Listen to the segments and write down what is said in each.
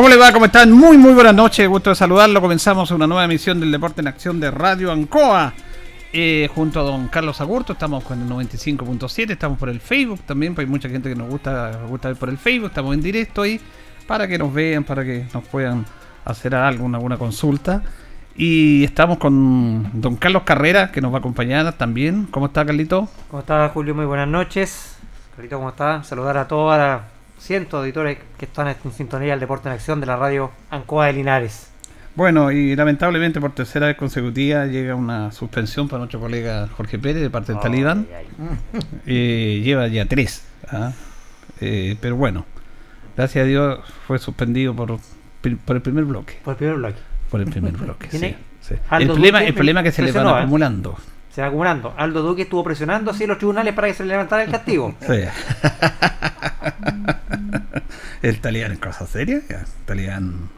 ¿Cómo le va? ¿Cómo están? Muy, muy buenas noches. Gusto de saludarlo. Comenzamos una nueva emisión del Deporte en Acción de Radio Ancoa. Eh, junto a don Carlos Agurto, estamos con el 95.7, estamos por el Facebook también, pues hay mucha gente que nos gusta, gusta ver por el Facebook, estamos en directo ahí para que nos vean, para que nos puedan hacer algo, alguna consulta. Y estamos con don Carlos Carrera, que nos va a acompañar también. ¿Cómo está, Carlito? ¿Cómo está, Julio? Muy buenas noches. Carlito, ¿cómo está? Saludar a todas las cientos de auditores que están en sintonía del Deporte en Acción de la radio Ancoa de Linares. Bueno, y lamentablemente por tercera vez consecutiva llega una suspensión para nuestro colega Jorge Pérez de parte del Talibán. Eh, lleva ya tres. ¿ah? Eh, pero bueno, gracias a Dios fue suspendido por, por el primer bloque. Por el primer bloque. Por el primer bloque. sí, ¿Tiene? sí. El, problema, Duque el problema es que se le van ¿eh? acumulando. Se va acumulando. Aldo Duque estuvo presionando así los tribunales para que se le levantara el castigo. Sí. el talibán es cosa seria. El talibán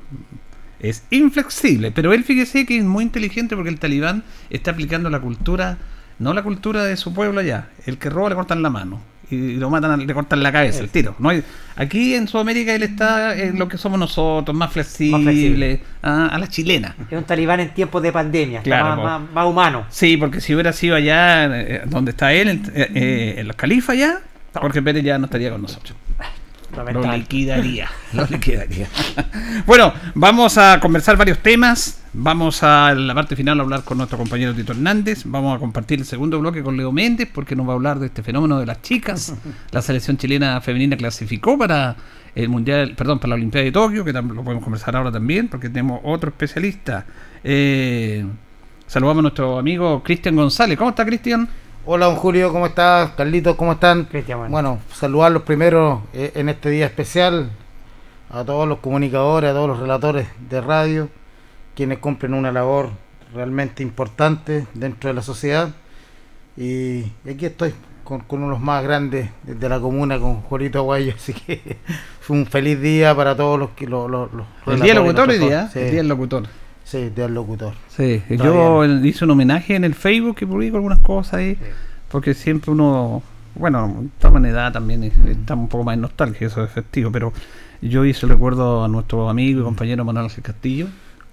es inflexible. Pero él fíjese que es muy inteligente porque el talibán está aplicando la cultura, no la cultura de su pueblo allá. El que roba le cortan la mano. Y lo matan, le cortan la cabeza, el tiro. No hay, aquí en Sudamérica él está en lo que somos nosotros, más flexible, flexible. ah, a la chilena. Es un talibán en tiempos de pandemia, Claro, más, más- más humano. Sí, porque si hubiera sido allá eh, donde está él, en, eh, eh, en los califas ya, Jorge Pérez ya no estaría con nosotros. Lo liquidaría. Lo liquidaría. bueno, vamos a conversar varios temas. Vamos a la parte final a hablar con nuestro compañero Tito Hernández. Vamos a compartir el segundo bloque con Leo Méndez porque nos va a hablar de este fenómeno de las chicas. La selección chilena femenina clasificó para el mundial, perdón, para la Olimpiada de Tokio, que lo podemos conversar ahora también porque tenemos otro especialista. Eh, saludamos a nuestro amigo Cristian González. ¿Cómo está Cristian? Hola, don Julio, ¿cómo estás? Carlitos, ¿cómo están? Cristian, bueno. Bueno, saludarlos primero eh, en este día especial a todos los comunicadores, a todos los relatores de radio, quienes cumplen una labor realmente importante dentro de la sociedad. Y aquí estoy con, con uno de los más grandes de, la comuna, con Juanito Aguayo, así que fue un feliz día para todos los que los, los, los El día del locutor hoy día. mejores. El Sí. día del locutor. Sí, del locutor. Sí, yo hice un homenaje en el Facebook que publico algunas cosas ahí, porque siempre uno, bueno, estamos en edad también, y estamos un poco más en nostalgia, eso es efectivo, pero yo hice el recuerdo a nuestro amigo y compañero Manuel Ángel Castillo.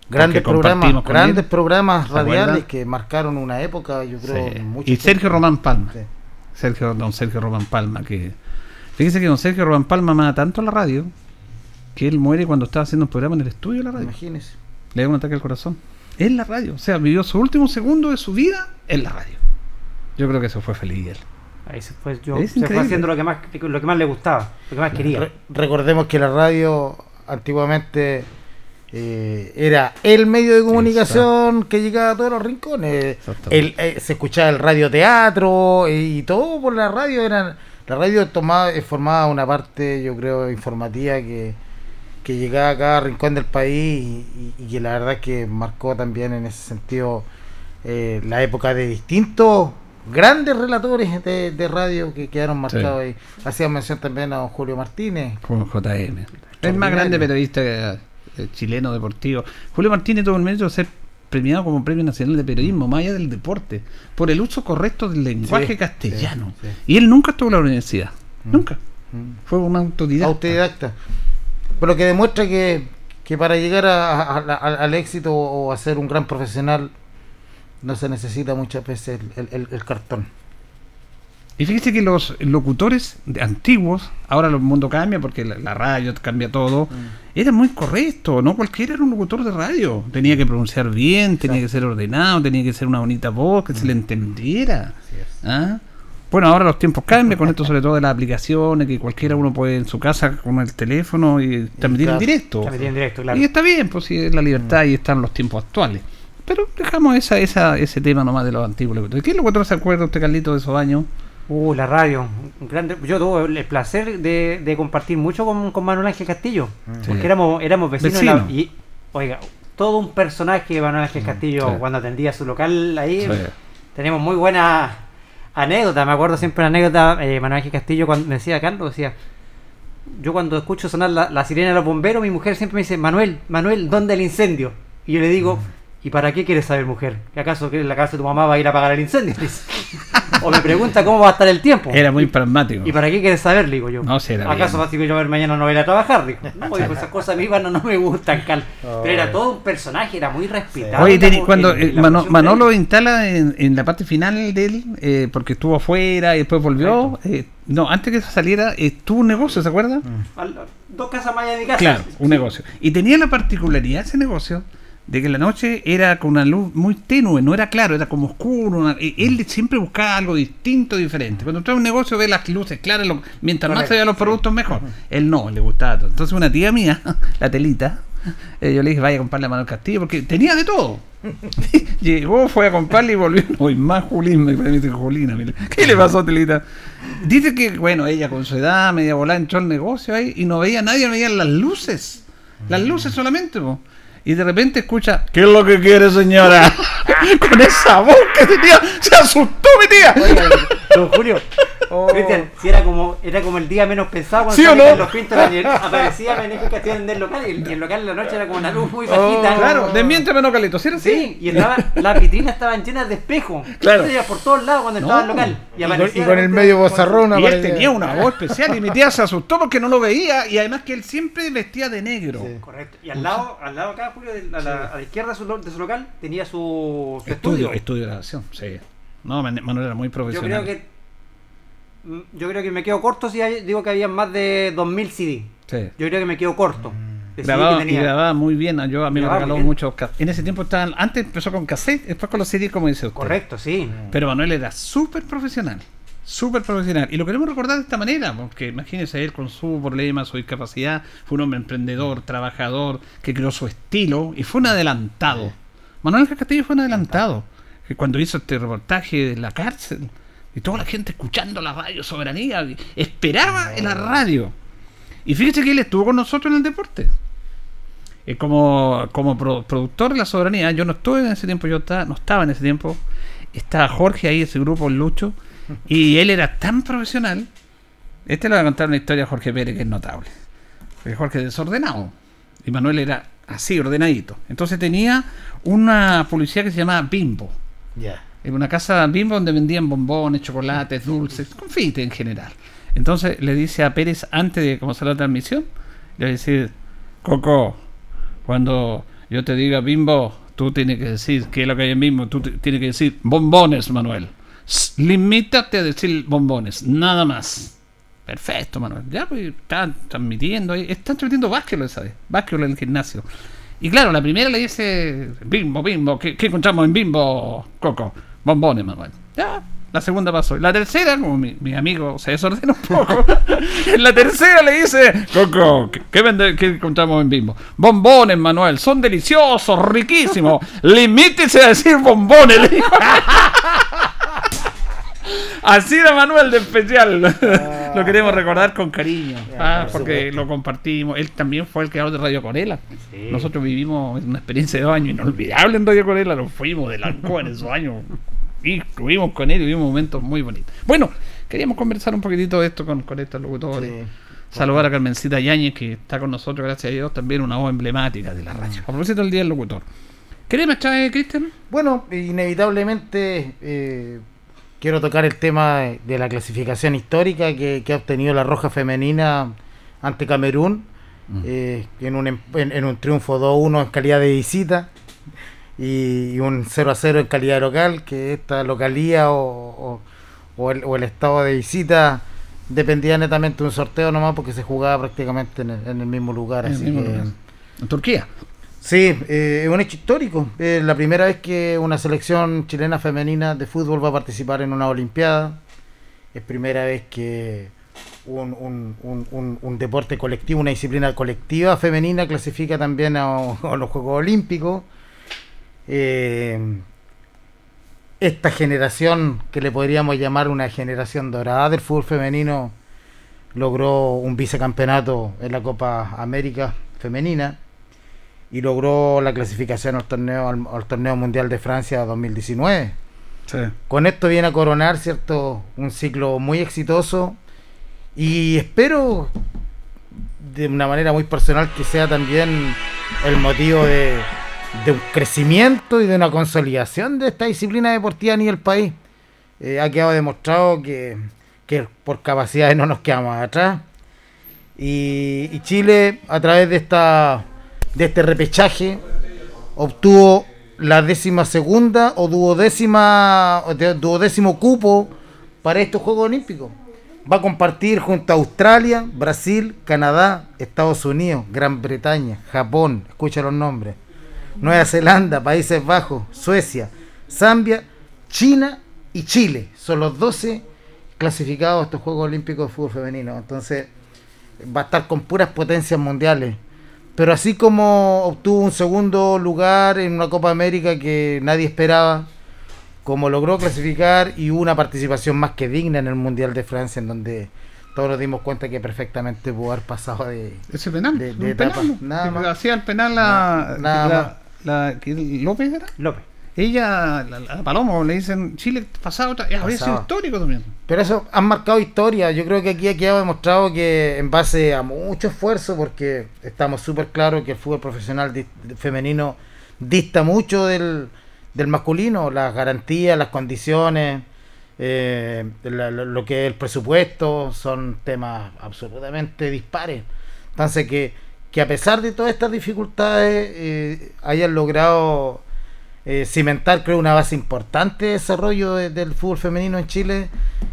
Grandes programas, grandes él. programas ¿Se radiales que marcaron una época, yo creo, Sí. mucho Y tiempo. Sergio Román Palma. Sí. Sergio, don Sergio Román Palma, que fíjese que don Sergio Román Palma ama tanto la radio que él muere cuando estaba haciendo un programa en el estudio de la radio. Imagínese. Le da un ataque al corazón. En la radio. O sea, vivió su último segundo de su vida en la radio. Yo creo que eso fue feliz él. Ahí se fue, yo, Es se fue increíble. haciendo lo que más lo que más le gustaba, lo que más quería. Re- recordemos que la radio antiguamente eh, era el medio de comunicación que llegaba a todos los rincones. Exactamente. El, eh, se escuchaba el radioteatro eh, y todo por la radio. Era, la radio tomaba, eh, formaba una parte, yo creo, informativa que, que llegaba a cada rincón del país y, que la verdad es que marcó también en ese sentido eh, la época de distintos grandes relatores de, de radio que quedaron marcados ahí. Hacía mención también a don Julio Martínez. Con JM. El más grande periodista eh, chileno deportivo. Julio Martínez tuvo el mérito de ser premiado como Premio Nacional de Periodismo, más allá del deporte, por el uso correcto del lenguaje Sí, castellano. sí, sí. Y él nunca estuvo en la universidad. Mm. Nunca. Mm. Fue un autodidacta. autodidacta. Pero que demuestra que, que para llegar a- a- a- al éxito o a ser un gran profesional no se necesita muchas veces el, el- el- el cartón. Y fíjese que los locutores de- antiguos, ahora el mundo cambia porque la, la radio cambia todo, era muy correcto, no cualquiera era un locutor de radio. Tenía que pronunciar bien, tenía que ser ordenado, tenía que ser una bonita voz, que se le entendiera. ¿Ah? Bueno, ahora los tiempos cambian con esto sobre todo de las aplicaciones, que cualquiera uno puede en su casa con el teléfono y transmitir en directo. Metido en directo, claro. Y está bien, pues si es la libertad y están los tiempos actuales. Pero dejamos esa, esa, ese tema nomás de los antiguos. ¿Qué locutor se acuerda usted, Carlito, de esos años? Uh, la radio. un grande, yo tuve el placer de, de compartir mucho con, con Manuel Ángel Castillo. Porque Sí. éramos, éramos vecinos. la- y, oiga, todo un personaje de Manuel Ángel Castillo sí. cuando atendía su local ahí. Sí. Tenemos muy buenas anécdotas. Me acuerdo siempre una anécdota. eh, Manuel Ángel Castillo cuando me decía Carlos, decía. Yo cuando escucho sonar la, la sirena de los bomberos, mi mujer siempre me dice, Manuel, Manuel, ¿dónde el incendio? Y yo le digo, ¿y para qué quieres saber, mujer? ¿Que acaso que la casa de tu mamá va a ir a apagar el incendio? O me pregunta cómo va a estar el tiempo. Era muy pragmático. ¿Y para qué quieres saber? Le digo yo. No, era ¿Acaso bien. vas a decir que yo a ver mañana no voy a ir a trabajar? Digo, no, digo, esas cosas a mí bueno, no me gustan, Cal. Pero era todo un personaje, era muy respetado. Oye, en la teni- mo- cuando en- eh, en Mano- Manolo instala en, en la parte final de él, eh, porque estuvo afuera y después volvió, eh, no, antes que saliera, eh, tuvo un negocio, ¿se acuerda? Al- dos casas más allá de mi casa. Claro, un negocio. Y tenía la particularidad ese negocio de que la noche era con una luz muy tenue, no era claro, era como oscuro. una- él siempre buscaba algo distinto, diferente. Cuando ve un negocio ve las luces claras, lo- mientras más Correcto, se vean los productos mejor. Él no, le gustaba todo. Entonces una tía mía, la telita, eh, yo le dije, vaya a comprarle a Manuel Castillo, porque tenía de todo. Llegó, fue a comprarle y volvió. Hoy más Julín, me dice Julina. mire. ¿Qué le pasó, Telita? Dice que, bueno, ella con su edad, media volada, entró al negocio ahí y no veía a nadie, veía las luces. Las luces solamente, po. Y de repente escucha, ¿qué es lo que quiere, señora? con esa voz que tenía, se asustó mi tía. Oiga, don Julio, Cristian, si era como, era como el día menos pensado cuando ¿Sí o salía no? Carlos Pinto, la- aparecía Castillo en el local y el, y el local en la noche era como una luz muy bajita. Claro, desmiénteme, no, Calito, ¿sí era así? Sí, y estaba, las vitrinas estaban llenas de espejos. Claro. Veía por todos lados cuando No. estaba el local. Y, Y con, aparecía y con el medio bozarrón Y él tenía una voz especial y mi tía se asustó porque no lo veía y además que él siempre vestía de negro. Sí. Correcto. Y al lado, al lado acá, Julio, de- a la, a la izquierda de su, lo- de su local, tenía su, su Estudio, estudio. estudio de grabación, sí. No, Man- Manuel era muy Yo profesional. creo que yo creo que me quedo corto si hay- digo que había más de 2000 CD. Sí. Yo creo que me quedo corto. CD Grababa, que y grababa muy bien, yo a mí me Grababa regaló muchos En ese tiempo estaban, antes empezó con cassette, después con los CD como dice usted. Correcto, sí. Pero Manuel era súper profesional, súper profesional. Y lo queremos recordar de esta manera, porque imagínese él con su problema, su discapacidad, fue un hombre emprendedor, trabajador, que creó su estilo y fue un adelantado. Manuel Castillo fue un adelantado, que cuando hizo este reportaje de la cárcel, y toda la gente escuchando la radio Soberanía, esperaba en la radio. Y fíjese que él estuvo con nosotros en el deporte. Eh, como como pro- productor de la soberanía, yo no estuve en ese tiempo, yo estaba, no estaba en ese tiempo, estaba Jorge ahí, ese grupo, Lucho, y él era tan profesional. Este le va a contar una historia a Jorge Pérez que es notable. Porque Jorge es desordenado. Y Manuel era así, ordenadito. Entonces tenía una publicidad que se llamaba Bimbo. Ya. En una casa Bimbo donde vendían bombones, chocolates, dulces, confites en general. Entonces le dice a Pérez antes de comenzar la transmisión, le va a decir, Coco, cuando yo te diga Bimbo, tú tienes que decir qué es lo que hay en Bimbo, tú tienes que decir bombones, Manuel. S- Limítate a decir bombones, nada más. Perfecto, Manuel. Ya, pues están transmitiendo ahí. Están transmitiendo básquetbol, ¿sabes? Básquetbol en el gimnasio. Y claro, la primera le dice, Bimbo, Bimbo, ¿qué, qué encontramos en Bimbo, Coco? Bombones, Manuel. Ya, la segunda pasó. La tercera, como mi, mi amigo se desordena un poco, la tercera le dice, Coco, ¿qué, vende- qué encontramos en Bimbo? Bombones, Manuel, son deliciosos, riquísimos. Limítese a decir bombones. Así era Manuel de especial. lo queremos recordar con cariño. Ah, por porque lo compartimos. Él también fue el creador de Radio Corela. Sí. Nosotros vivimos una experiencia de dos años inolvidable en Radio Corela. Nos fuimos de la en esos años. Y estuvimos con él y vivimos momentos muy bonitos. Bueno, queríamos conversar un poquitito de esto con, con estos locutores. Sí. Saludar a Carmencita Yáñez, que está con nosotros, gracias a Dios, también una voz emblemática de la radio. A propósito del Día del Locutor. ¿Querés más, Cristian? Bueno, inevitablemente eh, quiero tocar el tema de- la clasificación histórica que, que ha obtenido la Roja Femenina ante Camerún eh, en, un, em- en, en un triunfo 2-1 en calidad de visita y, y un 0-0 en calidad de local, que esta localía o, o- o el, o el estado de visita dependía netamente de un sorteo nomás porque se jugaba prácticamente en el, en el mismo lugar. Así mismo que- lugar. En Turquía. Sí, eh, es un hecho histórico. Es la primera vez que una selección chilena femenina de fútbol va a participar en una Olimpiada. Es primera vez que un, un- un- un- deporte colectivo, una disciplina colectiva femenina clasifica también a, a los Juegos Olímpicos. Eh, esta generación, que le podríamos llamar una generación dorada del fútbol femenino, logró un vicecampeonato en la Copa América femenina y logró la clasificación al torneo al, al torneo mundial de Francia 2019. Sí. Con esto viene a coronar, cierto, un ciclo muy exitoso y espero de una manera muy personal que sea también el motivo de, de un crecimiento y de una consolidación de esta disciplina deportiva a nivel país. Eh, ha quedado demostrado que, que por capacidades no nos quedamos atrás. Y, y Chile, a través de esta de este repechaje, obtuvo la décima segunda o duodécima duodécimo cupo para estos Juegos Olímpicos. Va a compartir junto a Australia, Brasil, Canadá, Estados Unidos, Gran Bretaña, Japón, escucha los nombres, Nueva Zelanda, Países Bajos, Suecia, Zambia, China y Chile. Son los 12 clasificados a estos Juegos Olímpicos de Fútbol Femenino. Entonces va a estar con puras potencias mundiales. Pero así como obtuvo un segundo lugar en una Copa América que nadie esperaba, como logró clasificar y hubo una participación más que digna en el Mundial de Francia, en donde todos nos dimos cuenta que perfectamente pudo haber pasado de... Ese penal. De- de penal, etapa, ¿no? nada Que más. Hacía el penal la. Nada la, la- ¿que López era. López. Ella, la, la Palomo, le dicen Chile pasado. Había sido Pasado. histórico también. Pero eso han marcado historia. Yo creo que aquí ha quedado demostrado que en base a mucho esfuerzo, porque estamos súper claros que el fútbol profesional di- femenino dista mucho del, del masculino, las garantías, las condiciones, eh, la- lo que es el presupuesto, son temas absolutamente dispares. Entonces que, que a pesar de todas estas dificultades eh, hayan logrado eh, cimentar creo una base importante de desarrollo de- del fútbol femenino en Chile.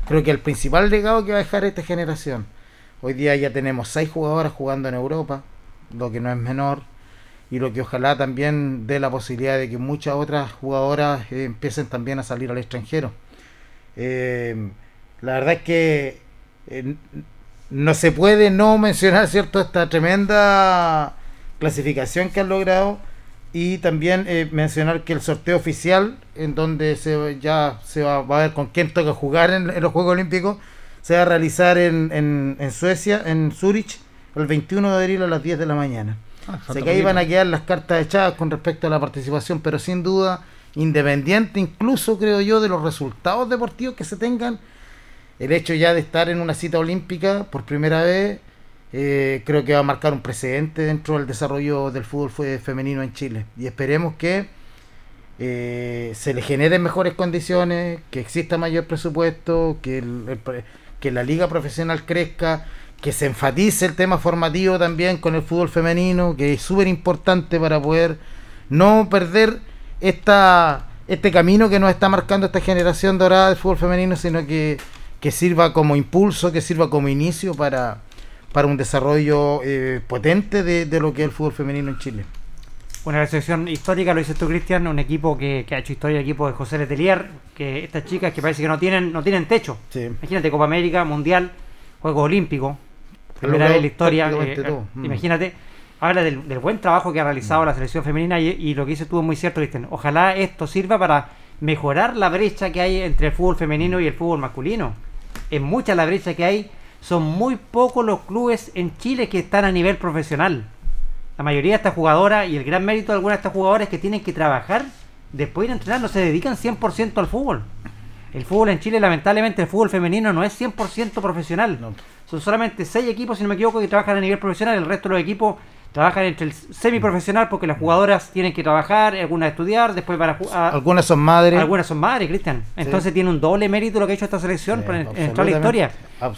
Creo que el principal legado que va a dejar esta generación. Hoy día ya tenemos seis jugadoras jugando en Europa lo que no es menor y lo que ojalá también dé la posibilidad de que muchas otras jugadoras eh, empiecen también a salir al extranjero. Eh, la verdad es que no se puede no mencionar cierto esta tremenda clasificación que han logrado y también eh, mencionar que el sorteo oficial en donde se ya se va, va a ver con quién toca jugar en, en los Juegos Olímpicos se va a realizar en, en, en Suecia, en Zurich, el 21 de abril a las 10 de la mañana. Ah, Sé que ahí van a quedar las cartas echadas con respecto a la participación, pero sin duda, independiente incluso creo yo de los resultados deportivos que se tengan, el hecho ya de estar en una cita olímpica por primera vez eh, creo que va a marcar un precedente dentro del desarrollo del fútbol fe- femenino en Chile. Y esperemos que eh, se le generen mejores condiciones, que exista mayor presupuesto, que, que la liga profesional crezca, que se enfatice el tema formativo también con el fútbol femenino, que es súper importante para poder no perder esta, este camino que nos está marcando esta generación dorada del fútbol femenino, sino que, que sirva como impulso, que sirva como inicio para, para un desarrollo eh, potente de, de lo que es el fútbol femenino en Chile. Una selección histórica, lo dices tú, Cristian, un equipo que, que ha hecho historia, el equipo de José Letelier, que estas chicas que parece que no tienen, no tienen techo. Sí. Imagínate, Copa América, Mundial, Juegos Olímpicos, primera vez en la historia. eh, todo. Mm. Imagínate, habla del, del buen trabajo que ha realizado la selección femenina y, y lo que dices tú es muy cierto, Cristian. Ojalá esto sirva para mejorar la brecha que hay entre el fútbol femenino y el fútbol masculino. Es mucha la brecha que hay. Son muy pocos los clubes en Chile que están a nivel profesional. La mayoría de estas jugadoras y el gran mérito de algunas de estas jugadoras es que tienen que trabajar después de ir a entrenar, no se dedican 100% al fútbol. El fútbol en Chile, lamentablemente, el fútbol femenino no es 100% profesional. No. Son solamente 6 equipos, si no me equivoco, que trabajan a nivel profesional. El resto de los equipos trabajan entre el semiprofesional porque las jugadoras tienen que trabajar, algunas estudiar, después para jugar. Algunas son madres. Algunas son madres, Cristian. Entonces tiene un doble mérito lo que ha hecho esta selección Sí, para en- entrar a la historia.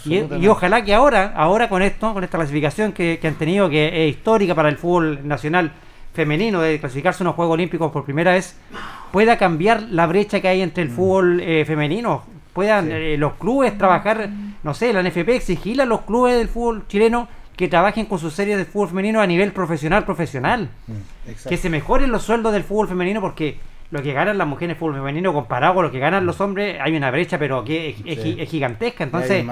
Y, ojalá que ahora, ahora con esto, con esta clasificación que, que han tenido, que es histórica para el fútbol nacional femenino, de clasificarse a unos Juegos Olímpicos por primera vez, pueda cambiar la brecha que hay entre Mm. el fútbol eh, femenino. Puedan eh, los clubes trabajar, no sé, la NFP exigirle a los clubes del fútbol chileno que trabajen con sus series de fútbol femenino a nivel profesional, profesional. Mm, exacto. que se mejoren los sueldos del fútbol femenino porque lo que ganan las mujeres en fútbol femenino comparado con lo que ganan los hombres hay una brecha pero que es, Sí. gigantesca. Entonces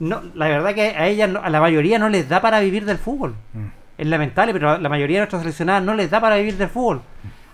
no, la verdad que a ellas a la mayoría no les da para vivir del fútbol. Mm. es lamentable pero a la mayoría de nuestras seleccionadas no les da para vivir del fútbol.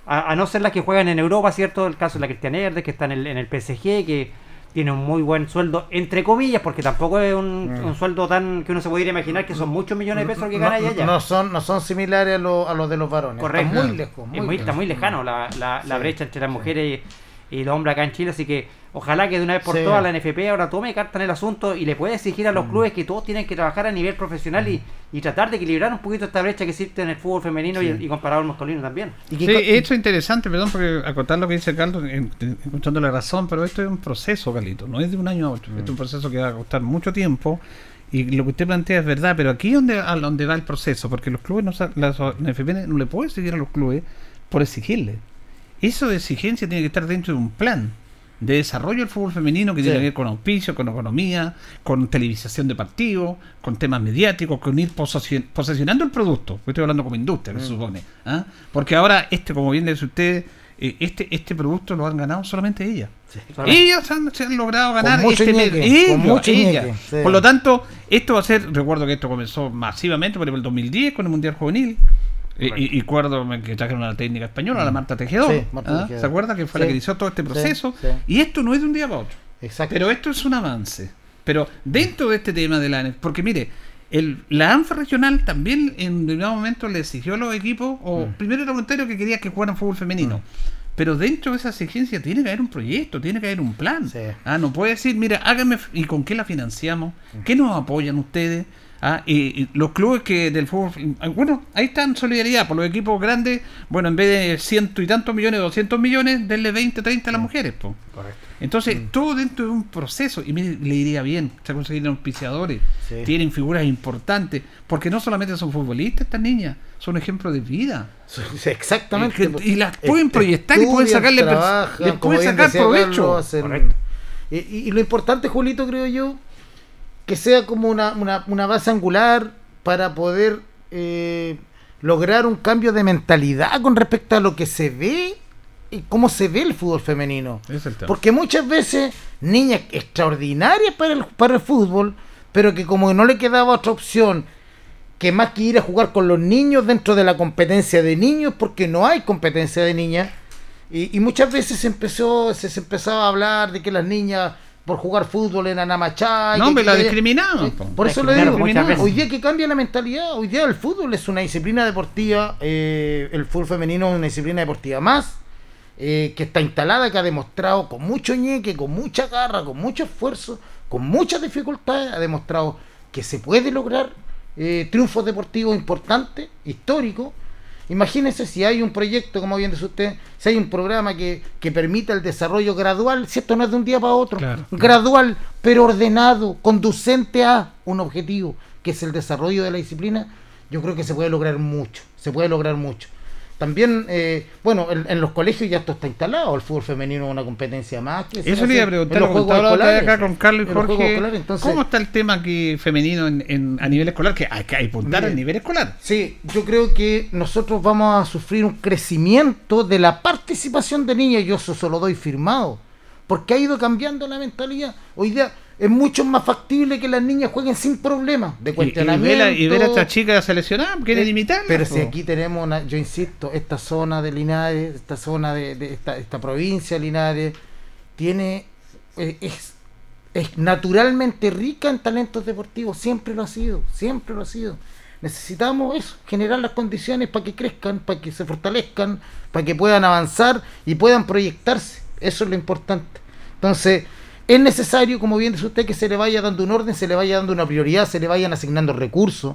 A, a no ser las que juegan en Europa cierto el caso de la Cristian Herdes que está en el, en el PSG que tiene un muy buen sueldo entre comillas porque tampoco es un, Mm. un sueldo tan que uno se pudiera imaginar que son muchos millones de pesos que gana no, ella no son, no son similares a, lo- a los de los varones. Correcto. Están muy lejos. Es muy, está muy lejano la, la, la brecha entre las mujeres y, y los hombres acá en Chile, así que ojalá que de una vez por Sí. todas la NFP ahora tome carta en el asunto y le pueda exigir a los Mm. clubes que todos tienen que trabajar a nivel profesional y, y tratar de equilibrar un poquito esta brecha que existe en el fútbol femenino y, Sí. y comparado al masculino también. Y Sí, esto es interesante, perdón, porque acotar lo que dice Carlos, en- en- encontrando la razón, pero esto es un proceso, Carlito, no es de un año a otro, esto es un proceso que va a costar mucho tiempo. Y lo que usted plantea es verdad, pero aquí es donde, a donde va el proceso, porque los clubes, no, las NFP no le puede seguir a los clubes por exigirle. Eso de exigencia tiene que estar dentro de un plan de desarrollo del fútbol femenino que Sí. tiene que ver con auspicio, con economía, con televisación de partidos, con temas mediáticos, con ir posesio- posesionando el producto. Yo Estoy hablando como industria, se supone. ¿ah? Porque ahora, este, como bien dice usted, eh, este, este producto lo han ganado solamente ellas. Solamente. Ellas han, se han logrado ganar mucho este medio. con ellas. sí. Por lo tanto, esto va a ser, recuerdo que esto comenzó masivamente por el 2010 con el Mundial Juvenil. Y, y que trajeron a la técnica española, a la Marta Tejedor. Sí, Marta ¿ah? Tejedor. ¿Se acuerda que fue la que inició todo este proceso? sí. Y esto no es de un día para otro. Exacto. Pero esto es un avance. Pero dentro de este tema de la porque mire, el, la ANFA regional también en determinado momento le exigió a los equipos, o Mm. primero era voluntario que quería que jugaran fútbol femenino. Pero dentro de esa exigencia tiene que haber un proyecto, tiene que haber un plan. Ah, no puede decir, mira, háganme, f- ¿y con qué la financiamos? Mm. ¿Qué nos apoyan ustedes? Ah, y, y los clubes que del fútbol, ah, bueno, ahí está en solidaridad, por los equipos grandes, bueno, en vez de ciento y tantos millones, 200 millones, denle 20, 30 a las mujeres, po. Entonces, todo dentro de un proceso, y mire, le iría bien, se conseguir auspiciadores, Sí. tienen figuras importantes, porque no solamente son futbolistas estas niñas, son ejemplos de vida. Exactamente. Y que- y las pueden proyectar y pueden sacarle trabajan, pueden sacar provecho. Carlos, hacen- Correcto. Y, y- y lo importante, Julito, creo yo, que sea como una, una, una base angular para poder eh, lograr un cambio de mentalidad con respecto a lo que se ve y cómo se ve el fútbol femenino. Porque muchas veces niñas extraordinarias para el, para el fútbol, pero que como no le quedaba otra opción que más que ir a jugar con los niños dentro de la competencia de niños, porque no hay competencia de niñas, y, y muchas veces se empezó, se, se empezaba a hablar de que las niñas por jugar fútbol eran amachadas. No, la que- discriminaban, po. Por eso le digo, hoy día que cambia la mentalidad, hoy día el fútbol es una disciplina deportiva, eh, el fútbol femenino es una disciplina deportiva más, eh, que está instalada, que ha demostrado con mucho ñeque, con mucha garra, con mucho esfuerzo, con muchas dificultades, ha demostrado que se puede lograr eh, triunfos deportivos importantes, históricos. Imagínense si hay un proyecto, como bien dice usted, si hay un programa que, que permita el desarrollo gradual, si esto no es de un día para otro, Claro. gradual, pero ordenado, conducente a un objetivo, que es el desarrollo de la disciplina, yo creo que se puede lograr mucho, se puede lograr mucho. También, eh, bueno, en, en los colegios ya esto está instalado, el fútbol femenino es una competencia más. Que Eso le iba a preguntar, acá con Carlos y Jorge. entonces- ¿Cómo está el tema aquí femenino en, en- a nivel escolar? Que hay que apuntar al nivel escolar. Sí, yo creo que nosotros vamos a sufrir un crecimiento de la participación de niñas, yo eso se lo doy firmado, porque ha ido cambiando la mentalidad. Hoy día es mucho más factible que las niñas jueguen sin problemas de Y, y cuestionamiento. a, y ver a esta chica seleccionada, quieren Eh, imitarla. Pero si aquí tenemos, una, yo insisto, esta zona de Linares, esta zona de, de esta, esta provincia de Linares, tiene, eh, es, es naturalmente rica en talentos deportivos, siempre lo ha sido, siempre lo ha sido. Necesitamos eso, generar las condiciones para que crezcan, para que se fortalezcan, para que puedan avanzar y puedan proyectarse. Eso es lo importante. Entonces, es necesario, como bien dice usted, que se le vaya dando un orden, se le vaya dando una prioridad, se le vayan asignando recursos,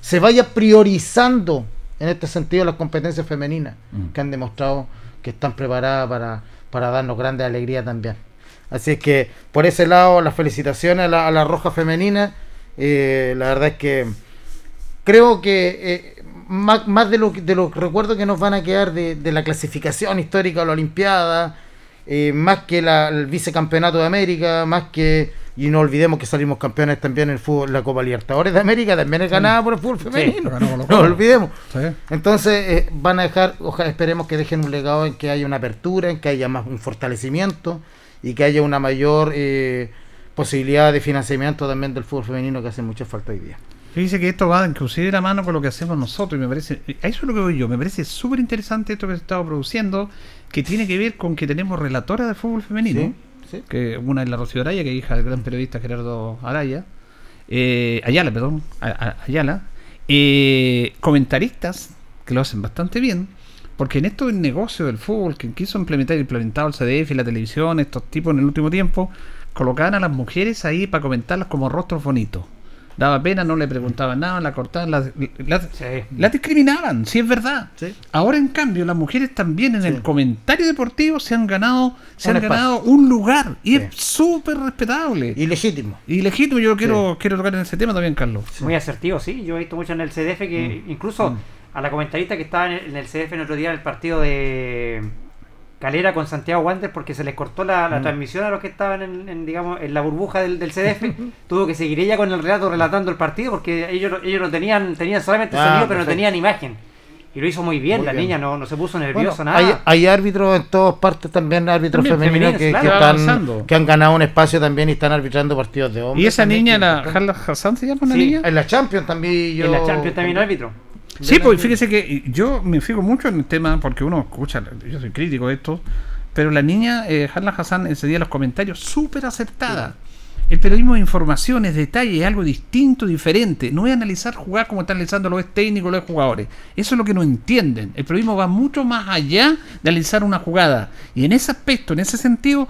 se vaya priorizando en este sentido las competencias femeninas Mm. que han demostrado que están preparadas para, para darnos grandes alegrías también. Así es que por ese lado, las felicitaciones a la, a la Roja Femenina. Eh, la verdad es que creo que eh, más, más de, lo, que- de los recuerdos que nos van a quedar de, de la clasificación histórica a la Olimpiada, eh, más que la- el vicecampeonato de América, más que, y no olvidemos que salimos campeones también en el fútbol, la Copa Libertadores de América también es ganada por el fútbol femenino, no olvidemos. Sí. Entonces eh, van a dejar, ojalá esperemos que dejen un legado en que haya una apertura, en que haya más un fortalecimiento y que haya una mayor eh, posibilidad de financiamiento también del fútbol femenino que hace mucha falta hoy día. Fíjese que esto va inclusive de la mano con lo que hacemos nosotros y me parece, eso es lo que voy yo, me parece súper interesante esto que se está produciendo, que tiene que ver con que tenemos relatora de fútbol femenino, Sí, sí. que una es la Rocío Araya, que es hija del gran periodista Gerardo Araya, eh, Ayala, perdón, Ayala, eh, comentaristas que lo hacen bastante bien, porque en esto del negocio del fútbol que quiso implementar y implementado el CDF y la televisión, estos tipos en el último tiempo, colocaban a las mujeres ahí para comentarlas como rostros bonitos. Daba pena, no le preguntaban nada, la cortaban, la, la- Sí. la discriminaban, si es verdad. Sí. Ahora en cambio las mujeres también en Sí. el comentario deportivo se han ganado, se Un han ganado un lugar y es súper respetable. Y legítimo. Y legítimo, yo quiero, quiero tocar en ese tema también, Carlos. Muy asertivo, sí. Yo he visto mucho en el CDF que incluso a la comentarista que estaba en el, en el CDF el otro día en el partido de Calera con Santiago Wander porque se les cortó la, la transmisión a los que estaban en, en, digamos en la burbuja del, del CDF tuvo que seguir ella con el relato relatando el partido porque ellos ellos no tenían tenían solamente Ah, sonido pero no tenían imagen y lo hizo muy bien Muy la bien. niña no, no se puso Bueno, nerviosa hay, nada hay árbitros en todas partes también, árbitros También femeninos que, femeninos, que claro. Va están, avanzando. que han ganado un espacio también y están arbitrando partidos de hombres. Y esa también, niña, la Hassan, ¿se llama una Sí, niña? En la Champions también yo... en la Champions también árbitro Sí, pues fíjese que yo me fijo mucho en el tema porque uno escucha, yo soy crítico de esto, pero la niña eh, Hassan ese día los comentarios súper acertada. El periodismo de informaciones, detalles, es algo distinto, diferente. No es analizar jugar como están analizando los técnicos, los jugadores. Eso es lo que no entienden. El periodismo va mucho más allá de analizar una jugada. Y en ese aspecto, en ese sentido,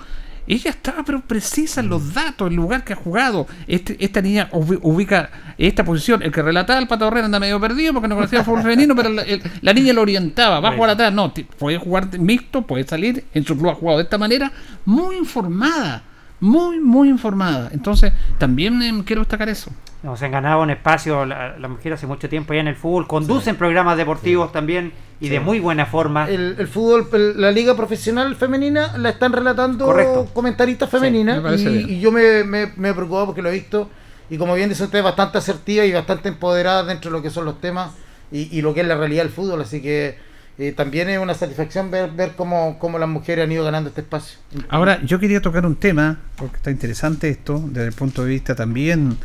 ella estaba pero precisa en los datos, el lugar que ha jugado. Este, esta niña ubi- ubica esta posición. El que relataba el Pato Herrera anda medio perdido porque no conocía el fútbol femenino, pero la, el- la niña lo orientaba. Va a jugar atrás. No, puede jugar mixto, puede salir. En su club ha jugado de esta manera. Muy informada. Muy, muy informada. Entonces, también em, quiero destacar eso. No, se han ganado un espacio la- las mujeres hace mucho tiempo ya en el fútbol conducen programas deportivos también y de muy buena forma El, el fútbol, el- la liga profesional femenina la están relatando Correcto. comentaristas femeninas y, y yo me, me, me he preocupado porque lo he visto y como bien dice usted, bastante asertiva y bastante empoderada dentro de lo que son los temas y, y lo que es la realidad del fútbol, así que eh, también es una satisfacción ver, ver cómo, cómo las mujeres han ido ganando este espacio. Ahora, yo quería tocar un tema, porque está interesante esto, desde el punto de vista también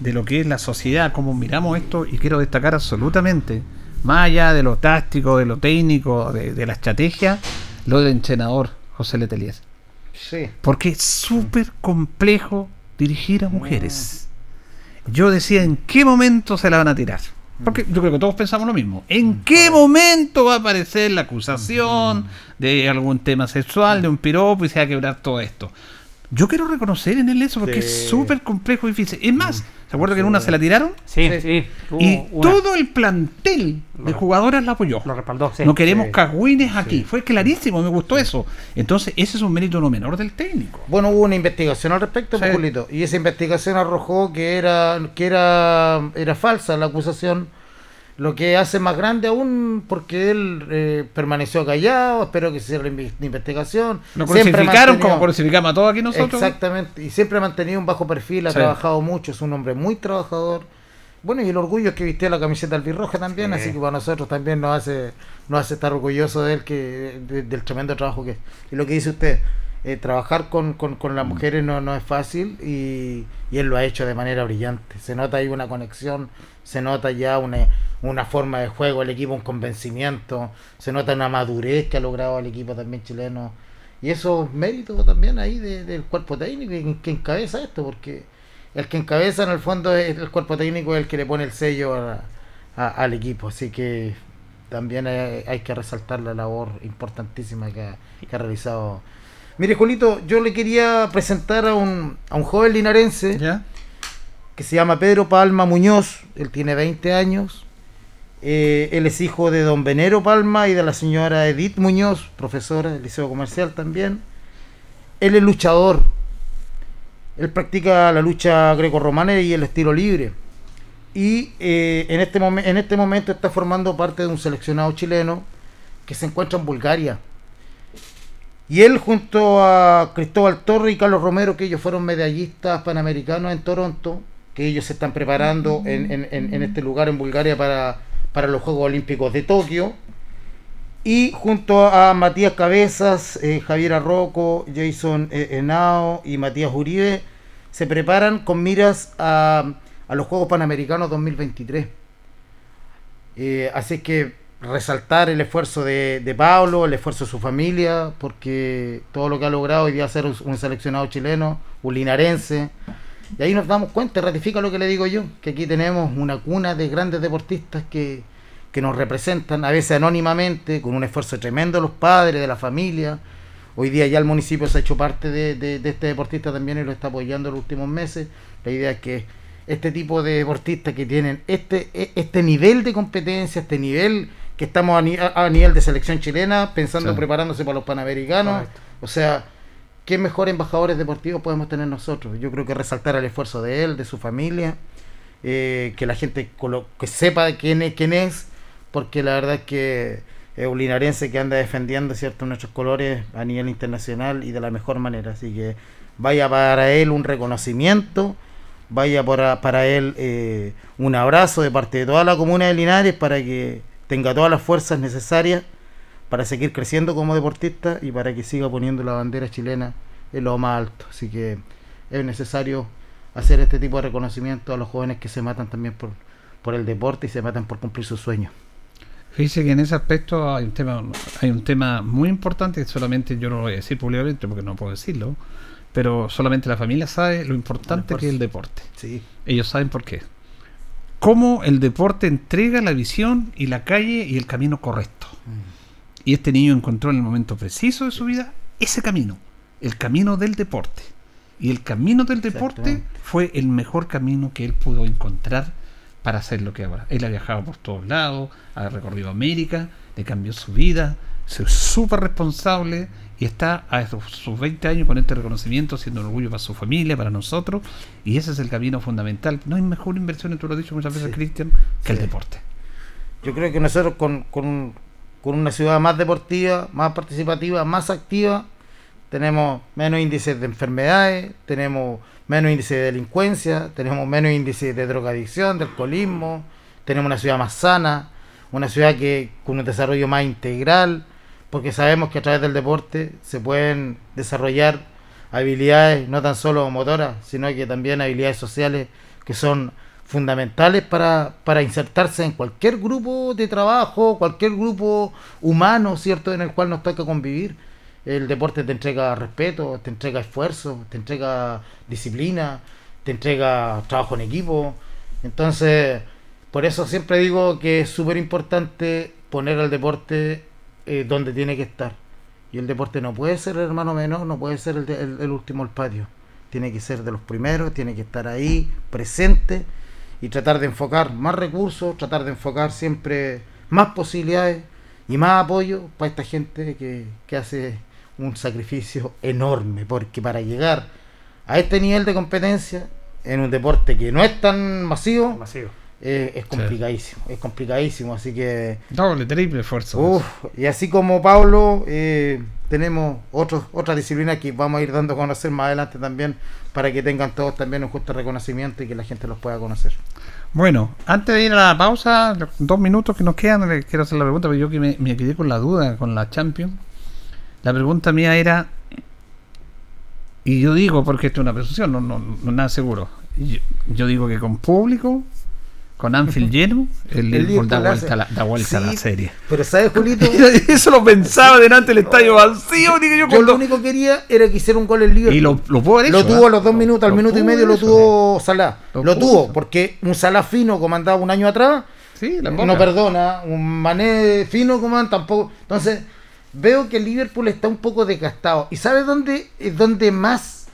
de lo que es la sociedad, cómo miramos esto, y quiero destacar absolutamente, más allá de lo táctico, de lo técnico, de, de la estrategia, lo del entrenador José Letelier. Sí. Porque es súper complejo dirigir a mujeres. Yo decía, ¿en qué momento se la van a tirar? Porque yo creo que todos pensamos lo mismo. ¿En qué momento va a aparecer la acusación de algún tema sexual, de un piropo y se va a quebrar todo esto? Yo quiero reconocer en él eso porque Sí. es súper complejo y difícil. Es más, ¿Se acuerda que en una se la tiraron? Sí, Sí. Y una- todo el plantel de jugadoras la apoyó. lo respaldó. sí. no queremos sí. cagüines aquí. Fue clarísimo, me gustó eso. Entonces, ese es un mérito no menor del técnico. Bueno, hubo una investigación al respecto, Sí. Julito, y esa investigación arrojó que era que era era falsa la acusación, lo que hace más grande aún porque él eh, permaneció callado, espero que se cierre la inve- la investigación. Lo crucificaron como crucificamos a todos aquí nosotros. Exactamente, y siempre ha mantenido un bajo perfil, ha Sí. trabajado mucho, es un hombre muy trabajador. Bueno, y el orgullo es que vistió la camiseta albirroja también, Sí. así que para nosotros también nos hace nos hace estar orgulloso de él, que de- del tremendo trabajo que es. Y lo que dice usted, eh, trabajar con, con, las mujeres no, no es fácil y, y él lo ha hecho de manera brillante. Se nota ahí una conexión, se nota ya una, una forma de juego, el equipo un convencimiento, se nota una madurez que ha logrado el equipo también chileno. Y eso es mérito también ahí de- del cuerpo técnico que, que encabeza esto, porque el que encabeza en el fondo es el cuerpo técnico, es el que le pone el sello a- al equipo. Así que también hay, que resaltar la labor importantísima que que ha realizado. Mire, Julito, yo le quería presentar a un, a un joven linarense ¿Ya? que se llama Pedro Palma Muñoz, él tiene 20 años, eh, él es hijo de don Venero Palma y de la señora Edith Muñoz, profesora del Liceo Comercial también. Él es luchador, él practica la lucha grecorromana y el estilo libre. Y eh, en, este en este momento está formando parte de un seleccionado chileno que se encuentra en Bulgaria. Y él junto a Cristóbal Torre y Carlos Romero, que ellos fueron medallistas panamericanos en Toronto, que ellos se están preparando en, en- en- en este lugar en Bulgaria para, para los Juegos Olímpicos de Tokio. Y junto a Matías Cabezas, eh, Javier Arroco, Jason eh, Henao y Matías Uribe, se preparan con miras a, a los Juegos Panamericanos 2023. Eh, así que resaltar el esfuerzo de, de Pablo, el esfuerzo de su familia, porque todo lo que ha logrado hoy día ser un, seleccionado chileno, un linarense. Y ahí nos damos cuenta, ratifica lo que le digo yo, que aquí tenemos una cuna de grandes deportistas que, que nos representan, a veces anónimamente, con un esfuerzo tremendo de los padres, de la familia. Hoy día ya el municipio se ha hecho parte de, de- de este deportista también y lo está apoyando en los últimos meses. La idea es que este tipo de deportistas que tienen este, e- este nivel de competencia, este nivel que estamos a, ni- a- a nivel de selección chilena, pensando, Sí. preparándose para los panamericanos. Correcto. O sea, ¿qué mejor embajadores deportivos podemos tener nosotros? Yo creo que resaltar el esfuerzo de él, de su familia, eh, que la gente que sepa de quién es, quién es, porque la verdad es que es un linarense que anda defendiendo cierto nuestros colores a nivel internacional y de la mejor manera. Así que vaya para él un reconocimiento, vaya para, para él eh, un abrazo de parte de toda la comuna de Linares para que tenga todas las fuerzas necesarias para seguir creciendo como deportista y para que siga poniendo la bandera chilena en lo más alto. Así que es necesario hacer este tipo de reconocimiento a los jóvenes que se matan también por, por el deporte y se matan por cumplir sus sueños. Fíjese que en ese aspecto hay un tema, hay un tema muy importante que solamente yo no lo voy a decir públicamente porque no puedo decirlo, pero solamente la familia sabe lo importante que es el deporte. Sí, Ellos saben por qué. Cómo el deporte entrega la visión y la calle y el camino correcto. Y este niño encontró en el momento preciso de su vida ese camino, el camino del deporte. Y el camino del deporte fue el mejor camino que él pudo encontrar para hacer lo que ahora. Él ha viajado por todos lados, ha recorrido América, le cambió su vida, es súper responsable y está a sus sus 20 años con este reconocimiento, siendo un orgullo para su familia, para nosotros, y ese es el camino fundamental. No hay mejor inversión, tú lo has dicho muchas veces, Sí. Cristian, que el deporte. Yo creo que nosotros con, con, con una ciudad más deportiva, más participativa, más activa, tenemos menos índices de enfermedades, tenemos menos índice de delincuencia, tenemos menos índice de drogadicción, de alcoholismo, tenemos una ciudad más sana, una ciudad que con un desarrollo más integral, porque sabemos que a través del deporte se pueden desarrollar habilidades no tan solo motoras, sino que también habilidades sociales que son fundamentales para, para insertarse en cualquier grupo de trabajo, cualquier grupo humano, ¿cierto?, en el cual nos toca convivir. El deporte te entrega respeto, te entrega esfuerzo, te entrega disciplina, te entrega trabajo en equipo. Entonces, por eso siempre digo que es súper importante poner al deporte eh, donde tiene que estar. Y el deporte no puede ser el hermano menor, no puede ser el, de- el- el último al patio. tiene que ser de los primeros, tiene que estar ahí, presente y tratar de enfocar más recursos, tratar de enfocar siempre más posibilidades y más apoyo para esta gente que, que hace un sacrificio enorme, porque para llegar a este nivel de competencia en un deporte que no es tan masivo, Masivo. Eh, es complicadísimo, es complicadísimo, así que Doble, triple esfuerzo. Uf, y así como Pablo, eh, tenemos otros, otras disciplinas que vamos a ir dando a conocer más adelante también para que tengan todos también un justo reconocimiento y que la gente los pueda conocer. Bueno, antes de ir a la pausa, los dos minutos que nos quedan, le quiero hacer la pregunta, pero yo que me, me quedé con la duda con la Champions. La pregunta mía era, y yo digo, porque esto es una presunción, no, no, no nada seguro. yo digo que con público, con Anfield lleno, el Liverpool da vuelta, a la, da vuelta a la Sí, serie. Pero ¿sabes, Julito? Eso lo pensaba delante del estadio vacío, digo yo, Yo cuando- lo único que quería era que hiciera un gol el Liverpool. Y lo, lo pudo haber Lo tuvo a los dos minutos, al minuto y medio lo tuvo Salah. Lo tuvo, porque un Salah fino comandaba un año atrás, Sí, la no perdona, un Mané fino coman tampoco. Entonces, veo que el Liverpool está un poco desgastado. ¿Y sabes dónde, es donde más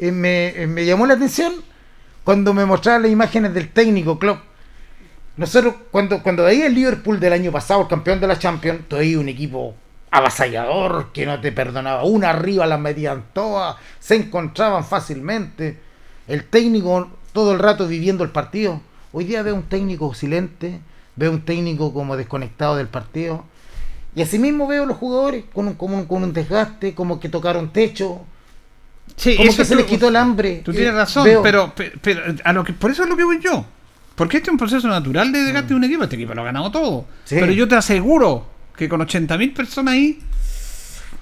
eh, me, eh, me llamó la atención? Cuando me mostraban las imágenes del técnico Klopp. Nosotros, cuando, cuando veía el Liverpool del año pasado, el campeón de la Champions, veías un equipo avasallador, que no te perdonaba. Una arriba las metían todas, se encontraban fácilmente. El técnico todo el rato viviendo el partido. Hoy día veo un técnico silente, veo un técnico como desconectado del partido. Y asimismo veo los jugadores con un, con un, con un desgaste, como que tocaron techo, Sí, como eso que se les quitó el hambre. Tú Eh, tienes razón, veo- pero, pe- pero, a lo que, por eso es lo que voy yo. Porque este es un proceso natural de desgaste de un equipo. Este equipo lo ha ganado todo. Mm. Sí. Pero yo te aseguro que con 80.000 personas ahí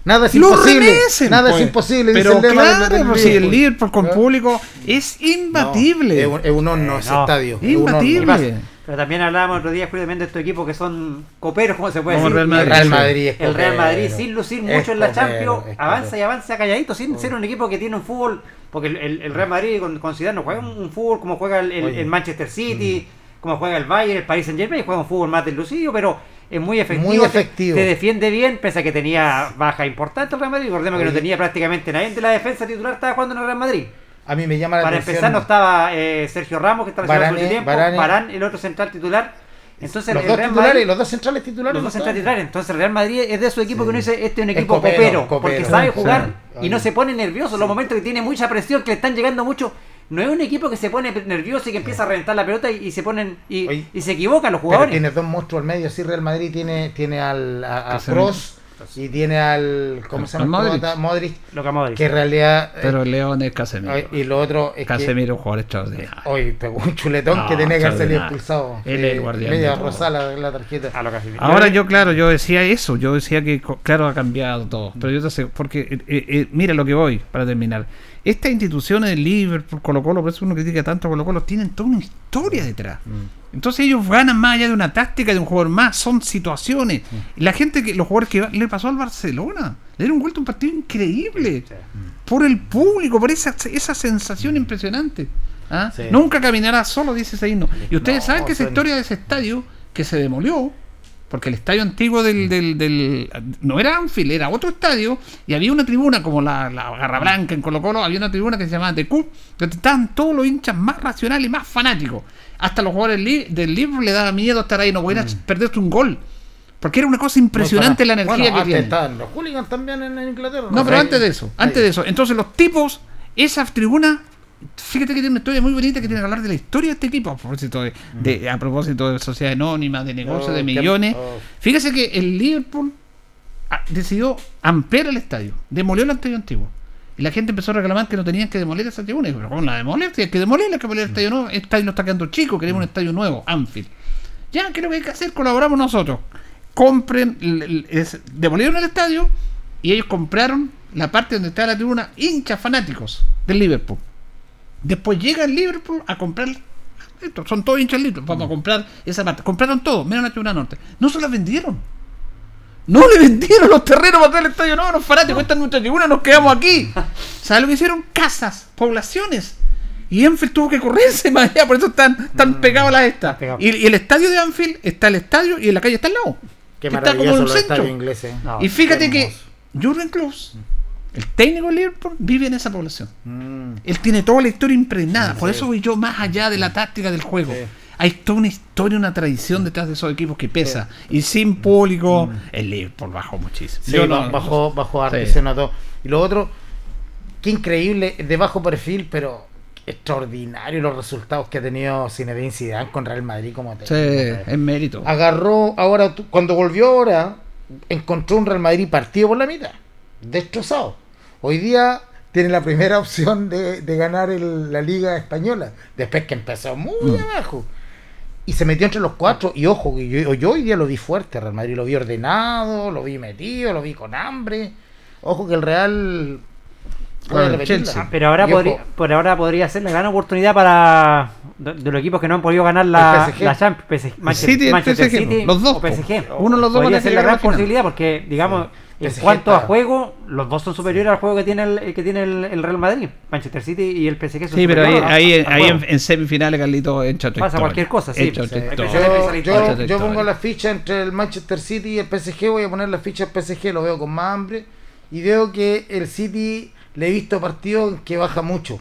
Nada es lo imposible. remecen, nada pues. es imposible. dice Pero el lema del- claro, pues, si el Liverpool. Con público es No, imbatible. es un, es un horno ese no. estadio. es un horno. Imbatible. Pero también hablábamos otro día, Julio, también de estos equipos que son coperos, como se puede Como decir. Real El Madrid. Real Madrid es El Real Madrid, sin lucir es mucho en la copero, Champions, avanza y avanza calladito, sin ser un equipo que tiene un fútbol. Porque el, el- el Real Madrid con, con Zidane no juega un, un fútbol como juega el, el- Oye. el Manchester City, como juega el Bayern, el Paris Saint Germain, juega un fútbol más deslucido, pero es muy efectivo. Muy te- efectivo. Te, defiende bien, pese a que tenía baja importante el Real Madrid. Recordemos que no tenía prácticamente nadie de la defensa titular, estaba jugando en el Real Madrid. A mí me llama la Para atención. empezar no estaba eh, Sergio Ramos, que está lesionado mucho tiempo, Varane. Varane, el otro central titular. Entonces los el dos Real titulares, Madrid- los dos centrales titulares. los no dos centrales titulares. Entonces el Real Madrid es de esos equipos que uno dice, este es un Es equipo copero, copero, copero. porque sabe Sí, jugar sí. y no se pone nervioso. Los momentos que tiene mucha presión, que le están llegando mucho. No es un equipo que se pone nervioso y que empieza a reventar la pelota y, y se ponen y, Oye, y se equivocan los Pero jugadores. tiene dos monstruos al medio. Sí, Real Madrid tiene, tiene al, a, a. Y tiene al. ¿Cómo se llama? Modric. Modric. Modric. Lo que Modric. Que en realidad. eh, Pero León es Casemiro. Oye, y lo otro es Casemiro es un jugador extraordinario. que hoy pegó un chuletón No, que tenía que extraordinario. expulsado. Él es el Eh, guardián Media rosada la, la tarjeta. A lo Casemiro. Ahora yo, claro, yo decía eso, yo decía que, claro, ha cambiado todo, pero yo te sé, porque, eh, eh, mira lo que voy, para terminar. Estas instituciones de Liverpool, Colo Colo, por eso uno critica tanto a Colo Colo, tienen toda una historia detrás. Entonces ellos ganan más allá de una táctica de un jugador más, son situaciones. La gente que, los jugadores que le pasó al Barcelona, le dieron vuelta un partido increíble. Sí. Por el público, por esa, esa sensación impresionante. ¿Ah? Nunca caminará solo, dice ese himno. Y ustedes No, saben que esa son- historia de ese estadio que se demolió, porque el estadio antiguo del, del, del- no era Anfield, era otro estadio, y había una tribuna como la, la Garra Blanca en Colo Colo, había una tribuna que se llamaba The Cup, donde estaban todos los hinchas más racionales y más fanáticos. Hasta los jugadores del libro le daba miedo estar ahí, no podían perderse un gol. Porque era una cosa impresionante la energía Bueno, que tienen. los hooligans también en, Inglaterra. No, pero Sí. antes de eso, antes de eso. Entonces los tipos, esa tribuna, fíjate que tiene una historia muy bonita que tiene que hablar de la historia de este equipo, a propósito de, de- a propósito de sociedad anónima, de negocios, Oh, de qué- millones. oh. Fíjese que el Liverpool ah, decidió ampliar el estadio, demolió el estadio antiguo. Y la gente empezó a reclamar que no tenían que demoler esa tribuna. Y pero ¿cómo la demoler? Tienes que demolerla, que demoler el estadio nuevo. El estadio no está quedando chico, queremos un estadio nuevo, Anfield. Ya, ¿qué es lo que hay que hacer? Colaboramos nosotros. Compren, es- demolieron el estadio y ellos compraron la parte donde está la tribuna hinchas fanáticos del Liverpool. Después llega el Liverpool a comprar. Esto, son todos hinchas del Liverpool. Vamos a comprar esa parte. Compraron todo, menos la tribuna norte. No se la vendieron. No le vendieron los terrenos para traer el estadio. No, los fanáticos, esta es nuestra tribuna, nos quedamos aquí. ¿Sabes lo que hicieron? Casas, poblaciones. Y Anfield tuvo que correrse más allá, por eso están tan pegados a las estas. pegados. Y, y el estadio de Anfield está el estadio y en la calle está al lado. Qué que está como un centro. ingleses. No. Y fíjate que. Jurgen Klopp, El técnico del Liverpool vive en esa población. Mm. Él tiene toda la historia impregnada. Sí. Por eso voy yo más allá de la táctica del juego. Sí. Hay toda una historia, una tradición detrás de esos equipos que pesa. Y sin público, Mm. el Liverpool bajó muchísimo. Sí, Yo no- bajó, bajó Sí. se notó. Y lo otro, qué increíble, de bajo perfil, pero extraordinario los resultados que ha tenido Zinedine Zidane con Real Madrid como Sí, técnico. es mérito. Agarró, ahora, cuando volvió ahora, encontró un Real Madrid partido por la mitad, destrozado. Hoy día tiene la primera opción de, de ganar el- la Liga Española, después que empezó muy Mm. abajo. Y se metió entre los cuatro. Y ojo, que yo, yo hoy día lo vi fuerte, Real Madrid. Lo vi ordenado, lo vi metido, lo vi con hambre. Ojo que el Real Bueno. Ah, pero ahora podría, por ahora podría ser la gran oportunidad para de, de los equipos que no han podido ganar la, la Champions, PSG, Manchester, City Manchester PSG, City los dos, o. PSG. Uno de los dos van podría a ser la gran posibilidad porque digamos en cuanto a juego los dos son superiores al juego que tiene el, que tiene el, el Real Madrid, Manchester City y el PSG. son Sí, pero ahí, superiores ahí, juego. en, en semifinales, Carlito, entra Pasa historia. cualquier cosa, sí. Sí. historia. Yo- pongo la ficha entre el Manchester City y el PSG. Voy a poner la ficha al PSG, lo veo con más hambre. Y veo que el City le he visto partidos en que baja mucho.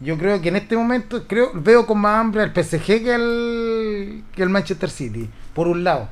Yo creo que en este momento creo veo con más hambre al PSG que al, que el Manchester City, por un lado.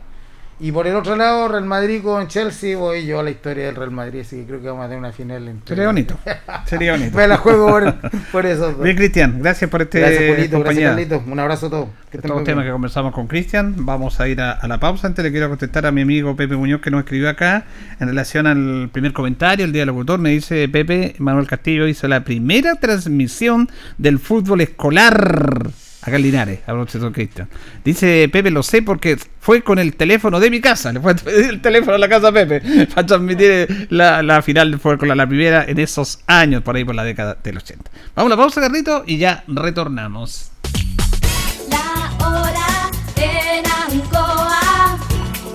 Y por el otro lado, Real Madrid con Chelsea, voy yo a la historia del Real Madrid, así que creo que vamos a tener una final entre. Sería bonito. Sería bonito. Me la juego por, por eso. Bien, Cristian, gracias por este Gracias, Polito, gracias, compañía. Carlitos. Un abrazo a todos. Que temas bien. que conversamos con Cristian. Vamos a ir a, a la pausa. Antes le quiero contestar a mi amigo Pepe Muñoz que nos escribió acá en relación al primer comentario, el día del locutor. Me dice Pepe, Manuel Castillo hizo la primera transmisión del fútbol escolar. Acá en Linares, a profesor Cristian. Dice Pepe, lo sé porque fue con el teléfono de mi casa. Le fue a pedir el teléfono a la casa a Pepe para transmitir la, la final del fútbol escolar, la primera en esos años, por ahí por la década del 80. Vamos a la pausa, Carlito, y ya retornamos. La hora en Ancoa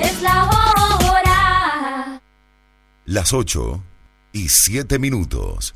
es la hora. Las 8 y 7 minutos.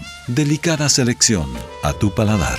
Delicada selección a tu paladar.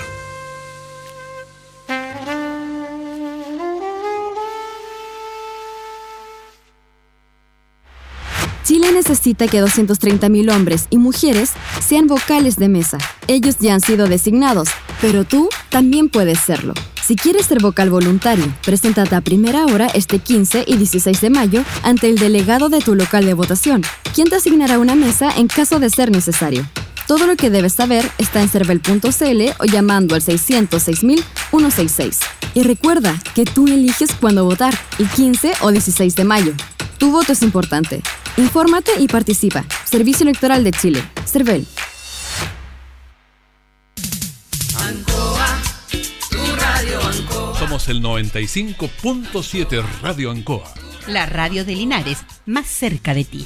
Chile necesita que 230.000 hombres y mujeres sean vocales de mesa. Ellos ya han sido designados, pero tú también puedes serlo. Si quieres ser vocal voluntario, preséntate a primera hora este 15 y 16 de mayo ante el delegado de tu local de votación, quien te asignará una mesa en caso de ser necesario. Todo lo que debes saber está en cervel.cl o llamando al 606.166. Y recuerda que tú eliges cuándo votar, el 15 o 16 de mayo. Tu voto es importante. Infórmate y participa. Servicio Electoral de Chile. CERVEL. Somos el 95.7 Radio Ancoa. La radio de Linares, más cerca de ti.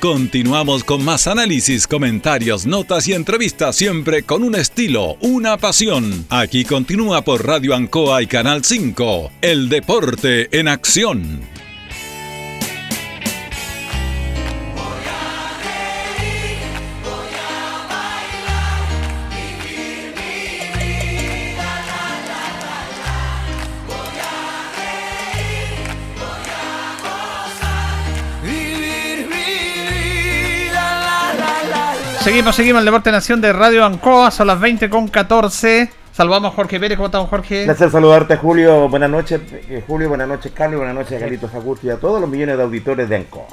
Continuamos con más análisis, comentarios, notas y entrevistas siempre con un estilo, una pasión. Aquí continúa por Radio Ancoa y Canal 5. El deporte en acción. Seguimos, seguimos el Deporte Nación de Radio Ancoa, son las 20 con 14. Saludamos a Jorge Pérez, ¿cómo estamos Jorge? Placer saludarte Julio, buenas noches eh, Julio, buenas noches Carlos, buenas noches a Carlitos Agurto y a todos los millones de auditores de Ancoa.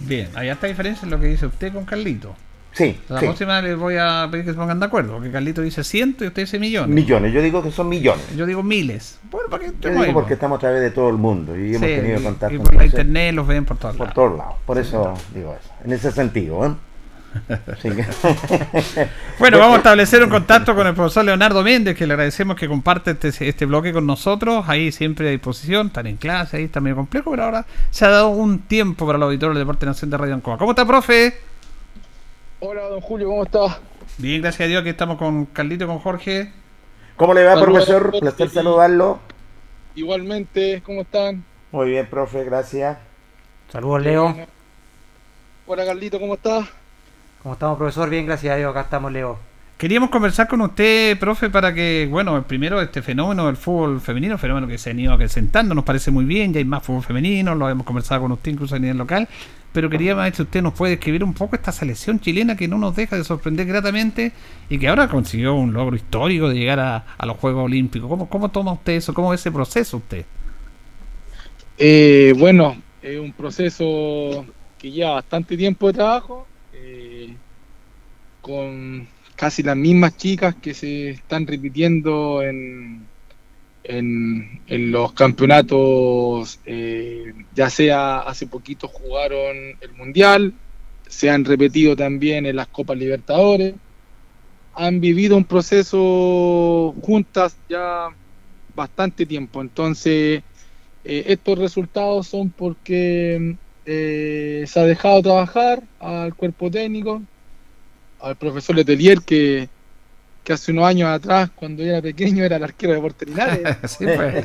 Bien, hay harta diferencia en lo que dice usted con Carlito. Sí, La sí. próxima les voy a pedir que se pongan de acuerdo, porque Carlito dice ciento y usted dice millones. Millones, yo digo que son millones. Yo digo miles. Bueno, para que Yo estemos digo porque po. estamos a través de todo el mundo y hemos tenido contacto y por la internet los ven por todos por lados. todos lados. Por eso digo eso, en ese sentido. ¿eh? Bueno, vamos a establecer un contacto con el profesor Leonardo Méndez, que le agradecemos que comparte este, este bloque con nosotros. Ahí siempre a disposición, están en clase, ahí está medio complejo, pero ahora se ha dado un tiempo para los auditores del Deporte Nación de Radio Ancoa. ¿Cómo está, profe? Hola, don Julio, ¿cómo está? Bien, gracias a Dios, aquí estamos con Carlito y con Jorge. ¿Cómo le va, profesor? Placer saludarlo. Igualmente, ¿cómo están? Muy bien, profe, gracias. Saludos, Leo. Hola, Carlito, ¿cómo estás? ¿Cómo estamos, profesor? Bien, gracias a Dios. Acá estamos, Leo. Queríamos conversar con usted, profe, para que, bueno, primero este fenómeno del fútbol femenino, fenómeno que se ha ido acrecentando, nos parece muy bien, ya hay más fútbol femenino, lo hemos conversado con usted incluso a nivel local, pero queríamos ver si usted nos puede describir un poco esta selección chilena que no nos deja de sorprender gratamente y que ahora consiguió un logro histórico de llegar a, a los Juegos Olímpicos. ¿Cómo, ¿Cómo toma usted eso? ¿Cómo ve ese proceso usted? Eh, bueno, es un proceso que lleva bastante tiempo de trabajo, con casi las mismas chicas que se están repitiendo en, en, en los campeonatos, eh, ya sea hace poquito jugaron el Mundial, se han repetido también en las Copas Libertadores, han vivido un proceso juntas ya bastante tiempo. Entonces, eh, estos resultados son porque eh, se ha dejado trabajar al cuerpo técnico, al profesor Letelier, que, que hace unos años atrás, cuando yo era pequeño, era el arquero de Porterinares. Sí, pues.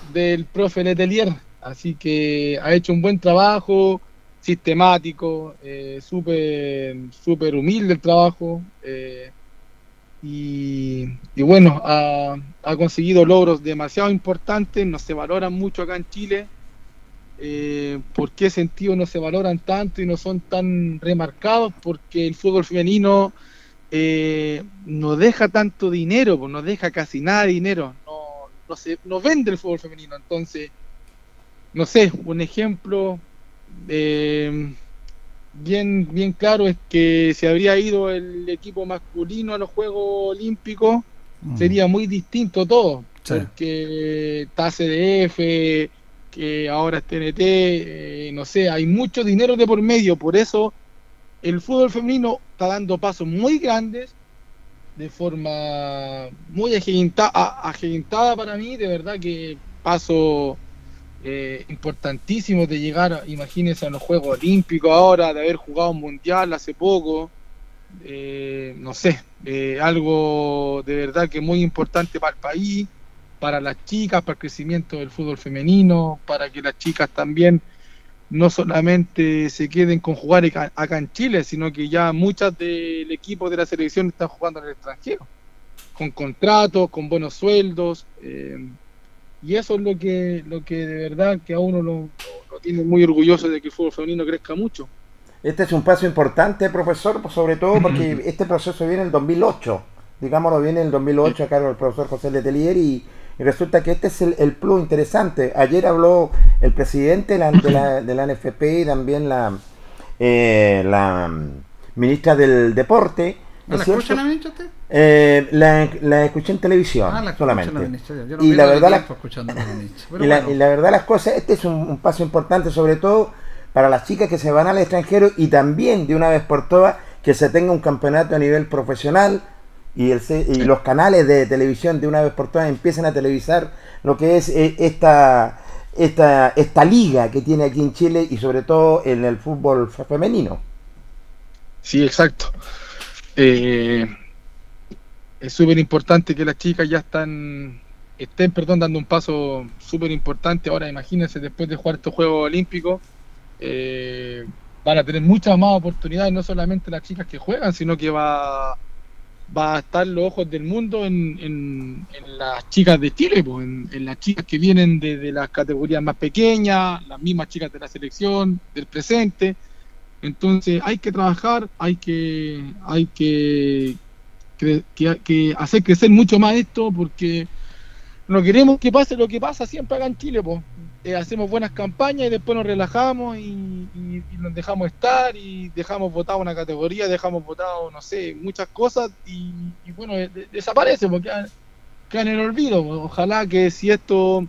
del profe Letelier. Así que ha hecho un buen trabajo, sistemático, eh, súper súper humilde el trabajo. eh, y, y bueno, ha, ha conseguido logros demasiado importantes, no se valoran mucho acá en Chile. Eh, ¿Por qué sentido no se valoran tanto y no son tan remarcados? Porque el fútbol femenino eh, no deja tanto dinero, pues no deja casi nada de dinero, no, no, se, no vende el fútbol femenino. Entonces, no sé, un ejemplo eh, bien, bien claro es que si habría ido el equipo masculino a los Juegos Olímpicos, Mm. sería muy distinto todo, Sí. porque está CDF, que ahora es TNT, eh, no sé, hay mucho dinero de por medio, por eso el fútbol femenino está dando pasos muy grandes, de forma muy agigantada, para mí, de verdad que paso eh, importantísimos de llegar, imagínense, a los Juegos Olímpicos ahora, de haber jugado un mundial hace poco, eh, no sé, eh, algo de verdad que muy importante para el país, para las chicas, para el crecimiento del fútbol femenino, para que las chicas también no solamente se queden con jugar acá en Chile, sino que ya muchas del equipo de la selección están jugando en el extranjero, con contratos, con buenos sueldos, eh, y eso es lo que, lo que de verdad que a uno lo, lo tiene muy orgulloso de que el fútbol femenino crezca mucho. Este es un paso importante, profesor, pues, sobre todo porque este proceso viene en el 2008. Digámoslo, viene en el 2008 a cargo del profesor José Letelier y, y resulta que este es el, el plus interesante. Ayer habló el presidente de la, de la, de la NFP y también la, eh, la mm, ministra del Deporte. ¿No ¿es la escucha la ministra usted? Eh, la, la escuché en televisión Ah, la solamente. la ministra. Yo no y, la verdad, la- y, la, bueno. y la verdad las cosas, este es un, un paso importante, sobre todo para las chicas que se van al extranjero y también de una vez por todas que se tenga un campeonato a nivel profesional y, el, y los canales de televisión de una vez por todas empiecen a televisar lo que es eh, esta, esta, esta liga que tiene aquí en Chile y sobre todo en el fútbol fe- femenino. Sí, exacto. Eh, es súper importante que las chicas ya están, estén, perdón, dando un paso súper importante. Ahora, imagínense, después de jugar estos Juegos Olímpicos, eh, van a tener muchas más oportunidades, no solamente las chicas que juegan, sino que va, va a estar los ojos del mundo en, en- las chicas de Chile, pues, en, las chicas que vienen de, de las categorías más pequeñas, las mismas chicas de la selección, del presente. Entonces hay que trabajar, hay que, hay que, que, que- que hacer crecer mucho más esto porque no queremos que pase lo que pasa siempre acá en Chile. pues. Eh, hacemos buenas campañas y después nos relajamos y, nos dejamos estar y dejamos votado una categoría, dejamos votado, no sé, muchas cosas y, bueno, de- de- desaparece porque quedan en el olvido. Ojalá que si esto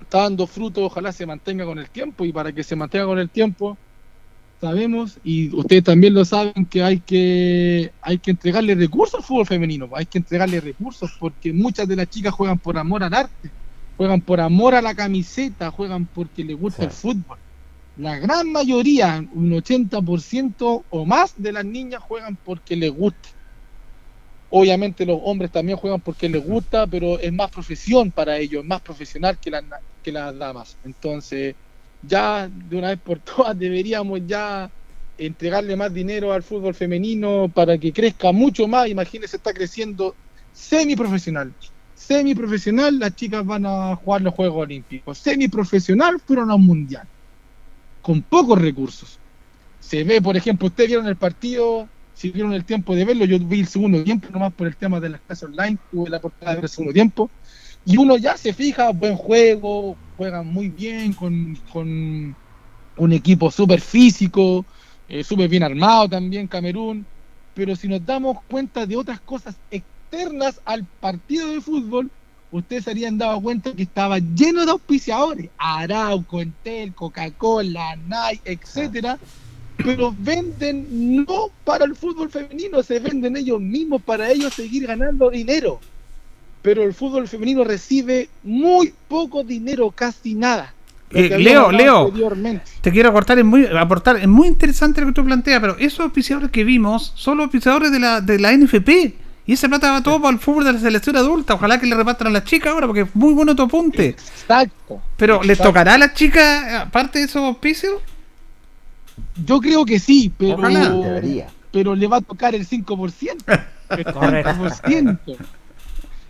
está dando fruto, ojalá se mantenga con el tiempo y para que se mantenga con el tiempo sabemos y ustedes también lo saben que hay que hay que entregarle recursos al fútbol femenino, hay que entregarle recursos porque muchas de las chicas juegan por amor al arte, juegan por amor a la camiseta, juegan porque les gusta el fútbol. La gran mayoría, un 80% o más de las niñas juegan porque les gusta. Obviamente los hombres también juegan porque les gusta, pero es más profesión para ellos, es más profesional que las, que las damas. Entonces, ya de una vez por todas deberíamos ya entregarle más dinero al fútbol femenino para que crezca mucho más. Imagínense, está creciendo semiprofesional. Semiprofesional, las chicas van a jugar los Juegos Olímpicos. Semiprofesional, fueron a un mundial. Con pocos recursos. Se ve, por ejemplo, ustedes vieron el partido, si vieron el tiempo de verlo, yo vi el segundo tiempo, nomás por el tema de las clases online, tuve la oportunidad de ver el segundo tiempo. Y uno ya se fija, buen juego, juegan muy bien, con, con un equipo súper físico, eh, súper bien armado también Camerún. Pero si nos damos cuenta de otras cosas externas al partido de fútbol, ustedes se harían dado cuenta que estaba lleno de auspiciadores, Arauco, Entel, Coca-Cola, Nike, etcétera, pero venden no para el fútbol femenino, se venden ellos mismos para ellos seguir ganando dinero. pero el fútbol femenino recibe muy poco dinero, casi nada. Eh, Leo, Leo, te quiero aportar, es muy, aportar, es muy interesante lo que tú planteas, pero esos auspiciadores que vimos son los auspiciadores de la, de la NFP. Y esa plata va todo para el fútbol de la selección adulta. Ojalá que le repartan a las chicas ahora, porque es muy bueno tu apunte. Exacto. Pero, ¿les Exacto. tocará a las chicas, aparte de esos auspicios? Yo creo que sí, pero, Ojalá. Debería. pero le va a tocar el 5%. El 5%.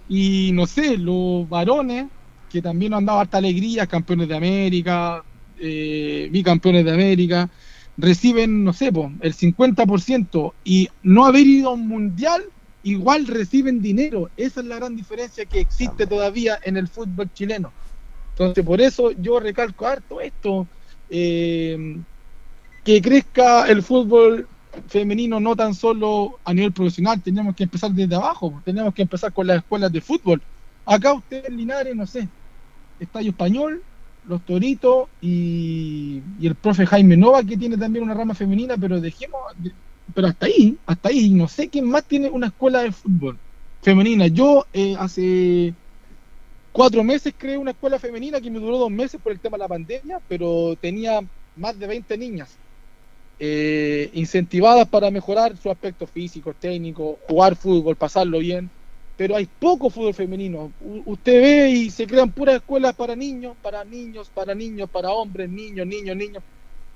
Y no sé, los varones, que también han dado harta alegría, campeones de América, eh, bicampeones de América, reciben, no sé, po, el 50% y no haber ido a un mundial, igual reciben dinero. Esa es la gran diferencia que existe todavía en el fútbol chileno. Entonces, por eso yo recalco harto esto. eh, que crezca el fútbol femenino no tan solo a nivel profesional, tenemos que empezar desde abajo, tenemos que empezar con las escuelas de fútbol. Acá usted en Linares, no sé, Estadio Español, Los Toritos y, y el profe Jaime Nova que tiene también una rama femenina, pero dejemos, de- pero hasta ahí, hasta ahí, no sé quién más tiene una escuela de fútbol femenina. Yo eh, hace cuatro meses creé una escuela femenina que me duró dos meses por el tema de la pandemia, pero tenía más de 20 niñas eh, incentivadas para mejorar su aspecto físico, técnico, jugar fútbol, pasarlo bien. Pero hay poco fútbol femenino. U- usted ve y se crean puras escuelas para niños, para niños, para niños, para hombres, niños, niños, niños.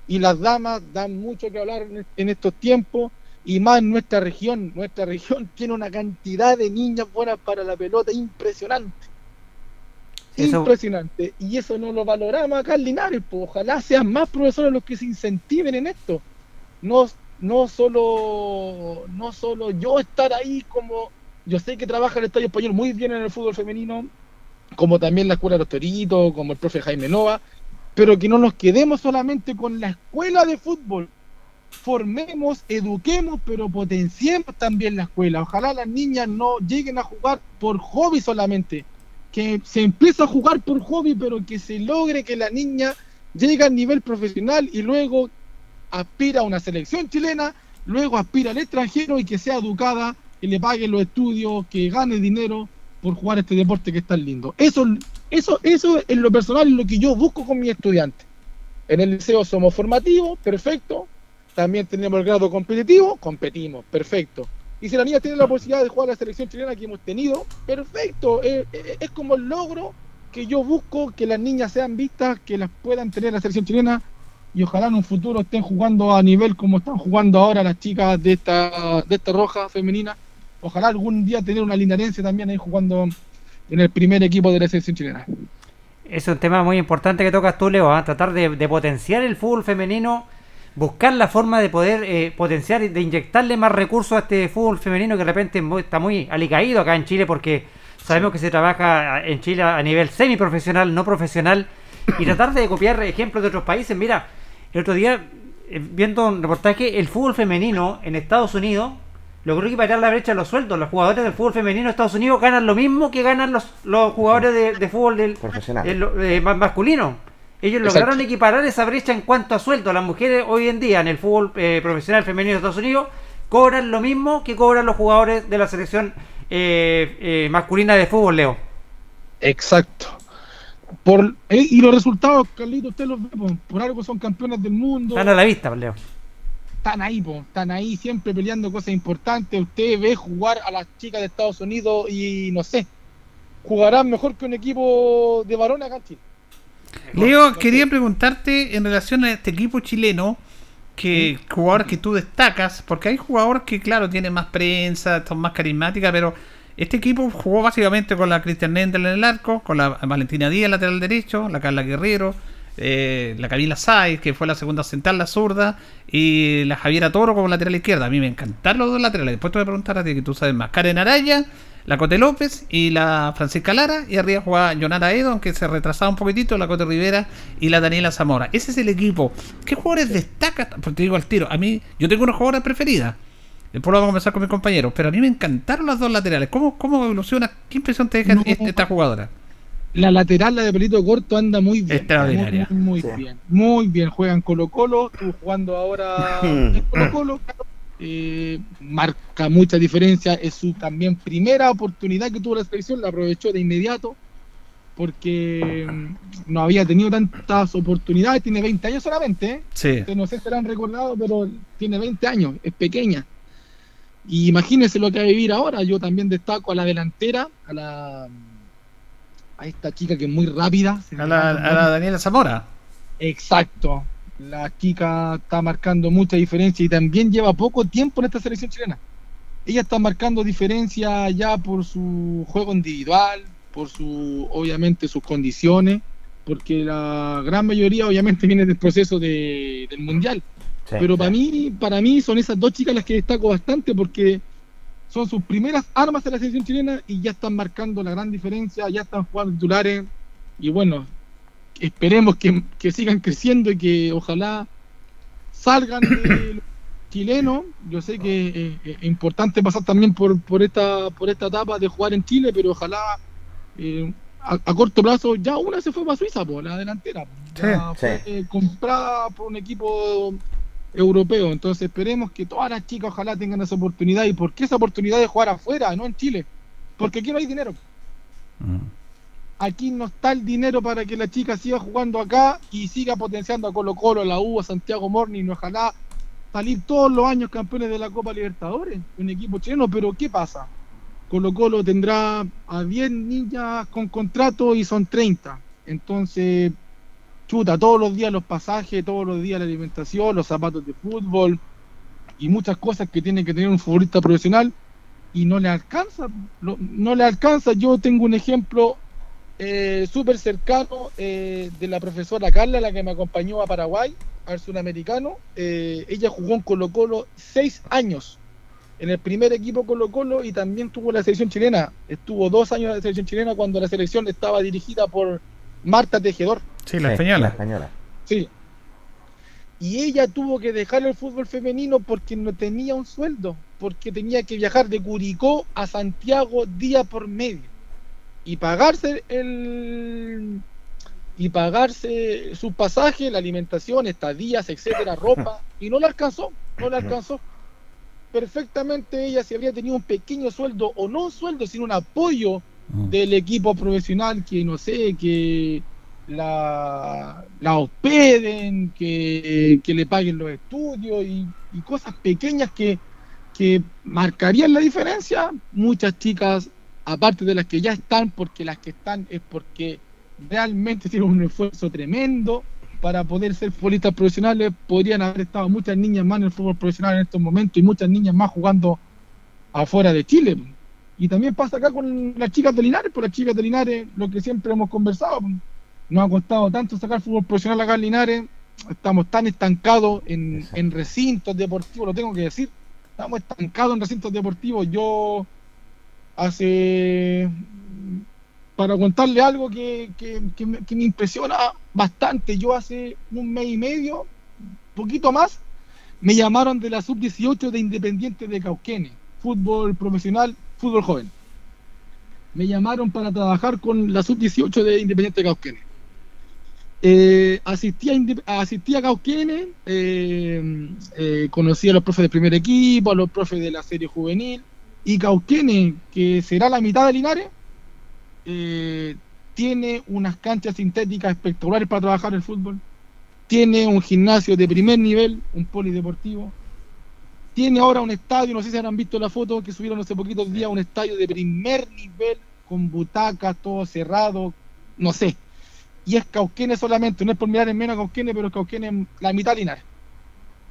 Y las damas dan mucho que hablar en, en estos tiempos y más en nuestra región. Nuestra región tiene una cantidad de niñas buenas para la pelota impresionante. Eso- Impresionante. Y eso no lo valoramos acá en Linares. Pues ojalá sean más profesores los que se incentiven en esto. No, no solo no solo yo estar ahí como yo sé que trabaja el Estadio Español muy bien en el fútbol femenino, como también la Escuela de los Toritos, como el profe Jaime Nova, pero que no nos quedemos solamente con la escuela de fútbol. Formemos, eduquemos, pero potenciemos también la escuela. Ojalá las niñas no lleguen a jugar por hobby solamente, que se empiece a jugar por hobby, pero que se logre que la niña llegue al nivel profesional y luego aspira a una selección chilena, luego aspira al extranjero y que sea educada, que le paguen los estudios, que gane dinero por jugar este deporte que es tan lindo. Eso, eso, eso en lo personal es lo que yo busco con mis estudiantes. En el liceo somos formativos, perfecto. También tenemos el grado competitivo, competimos, perfecto. Y si la niña tiene la posibilidad de jugar a la selección chilena que hemos tenido, perfecto. Eh, eh, es como el logro que yo busco que las niñas sean vistas, que las puedan tener en la selección chilena y ojalá en un futuro estén jugando a nivel como están jugando ahora las chicas de esta, de esta roja femenina. Ojalá algún día tener una linarense también ahí jugando en el primer equipo de la selección chilena. Es un tema muy importante que tocas tú, Leo, ¿ah? tratar de, de potenciar el fútbol femenino, buscar la forma de poder eh, potenciar y de inyectarle más recursos a este fútbol femenino que de repente está muy alicaído acá en Chile porque sabemos que se trabaja en Chile a nivel semiprofesional, no profesional, y tratar de copiar ejemplos de otros países. Mira, el otro día, eh, viendo un reportaje, el fútbol femenino en Estados Unidos logró equiparar la brecha de los sueldos. Los jugadores del fútbol femenino de Estados Unidos ganan lo mismo que ganan los, los jugadores de, de fútbol del, Profesional. el- eh, ma- masculino. Ellos Exacto. lograron equiparar esa brecha en cuanto a sueldo. Las mujeres hoy en día en el fútbol eh, profesional femenino de Estados Unidos cobran lo mismo que cobran los jugadores de la selección eh, eh, masculina de fútbol, Leo. Exacto. Por, eh, y los resultados, Carlito, usted los ve, po, por algo son campeones del mundo. Están a la vista, Leo. Están ahí, po, están ahí siempre peleando cosas importantes. Usted ve jugar a las chicas de Estados Unidos y no sé, jugarán mejor que un equipo de varones acá en Chile. Leo, quería preguntarte en relación a este equipo chileno, que jugadores que tú destacas, porque hay jugadores que, claro, tienen más prensa, son más carismáticas, pero este equipo jugó básicamente con la Cristian Nendel en el arco, con la Valentina Díaz, lateral derecho, la Carla Guerrero, eh, la Camila Saiz, que fue la segunda central, la zurda, y la Javiera Toro como lateral izquierda. A mí me encantaron los dos laterales. Después te voy a preguntar a ti, que tú sabes más. Karen Araya, la Cote López y la Francisca Lara. Y arriba jugaba Jonara Edo, aunque se retrasaba un poquitito, la Cote Rivera y la Daniela Zamora. Ese es el equipo. ¿Qué jugadores destacan? Porque te digo al tiro, a mí, yo tengo unas jugadoras preferidas. Después lo vamos a conversar con mis compañeros. Pero a mí me encantaron las dos laterales. ¿Cómo, cómo evoluciona? ¿Qué impresión te deja No. esta jugadora? La lateral, la de pelito corto, anda muy bien. Extraordinaria. Muy, muy Sí. bien. Muy bien. Juegan Colo Colo, estuvo jugando ahora en Colo Colo. eh, marca mucha diferencia. Es su también primera oportunidad que tuvo la selección, la aprovechó de inmediato porque mm, no había tenido tantas oportunidades. Tiene 20 años solamente. ¿eh? Sí. No sé si la han recordado, pero tiene 20 años, es pequeña. Y imagínense lo que va a vivir ahora. Yo también destaco a la delantera, a la a esta chica que es muy rápida. A la, a la Daniela Zamora. Exacto. La chica está marcando mucha diferencia y también lleva poco tiempo en esta selección chilena. Ella está marcando diferencia ya por su juego individual, por su, obviamente, sus condiciones, porque la gran mayoría, obviamente, viene del proceso de- del mundial. Sí, Pero sí. para mí, para mí son esas dos chicas las que destaco bastante porque son sus primeras armas de la selección chilena y ya están marcando la gran diferencia, ya están jugando titulares y bueno, esperemos que, que sigan creciendo y que ojalá salgan de los chilenos. Yo sé que es importante pasar también por, por esta por esta etapa de jugar en Chile, pero ojalá eh, a, a corto plazo ya una se fue para Suiza, por la delantera. po. Ya Sí, fue sí. eh, comprada por un equipo europeo. Entonces esperemos que todas las chicas ojalá tengan esa oportunidad. ¿Y por qué esa oportunidad de jugar afuera, no en Chile? Porque aquí no hay dinero. Aquí no está el dinero para que la chica siga jugando acá y siga potenciando a Colo Colo, a la U, a Santiago Morning. Ojalá salir todos los años campeones de la Copa Libertadores, un equipo chileno. Pero ¿qué pasa? Colo Colo tendrá a 10 niñas con contrato y son 30. Entonces, chuta, todos los días los pasajes, todos los días la alimentación, los zapatos de fútbol y muchas cosas que tiene que tener un futbolista profesional y no le alcanza, no le alcanza. Yo tengo un ejemplo eh, súper cercano eh, de la profesora Carla, la que me acompañó a Paraguay, al sudamericano. Eh, ella jugó en Colo Colo seis años en el primer equipo Colo Colo y también tuvo la selección chilena. Estuvo dos años en la selección chilena cuando la selección estaba dirigida por Marta Tejedor. Sí, la Sí, española. la española. Sí. Y ella tuvo que dejar el fútbol femenino porque no tenía un sueldo, porque tenía que viajar de Curicó a Santiago día por medio y pagarse el y pagarse su pasaje, la alimentación, estadías, etcétera, ropa y no le alcanzó, no le alcanzó. Perfectamente ella si habría tenido un pequeño sueldo o no un sueldo, sino un apoyo del equipo profesional que no sé, que la, la hospeden, que, que le paguen los estudios y, y cosas pequeñas que, que marcarían la diferencia. Muchas chicas, aparte de las que ya están, porque las que están es porque realmente tienen un esfuerzo tremendo para poder ser futbolistas profesionales. Podrían haber estado muchas niñas más en el fútbol profesional en estos momentos y muchas niñas más jugando afuera de Chile. Y también pasa acá con las chicas de Linares, por las chicas de Linares, lo que siempre hemos conversado, nos ha costado tanto sacar fútbol profesional acá en Linares, estamos tan estancados en, en recintos deportivos, lo tengo que decir, estamos estancados en recintos deportivos. Yo hace, para contarle algo que, que- que me, que me impresiona bastante, yo hace un mes y medio, poquito más, me llamaron de la sub-18 de Independiente de Cauquenes, fútbol profesional, fútbol joven. Me llamaron para trabajar con la sub-18 de Independiente de Cauquenes. Eh, asistí, a Inde- asistí a Cauquenes, eh, eh, conocí a los profes del primer equipo, a los profes de la serie juvenil, y Cauquenes, que será la mitad de Linares, eh, tiene unas canchas sintéticas espectaculares para trabajar el fútbol, tiene un gimnasio de primer nivel, un polideportivo, tiene ahora un estadio, no sé si habrán visto la foto que subieron hace poquitos días, un estadio de primer nivel, con butacas, todo cerrado, no sé. Y es Cauquenes solamente, no es por mirar en menos a Cauquenes, pero Cauquenes la mitad Linares.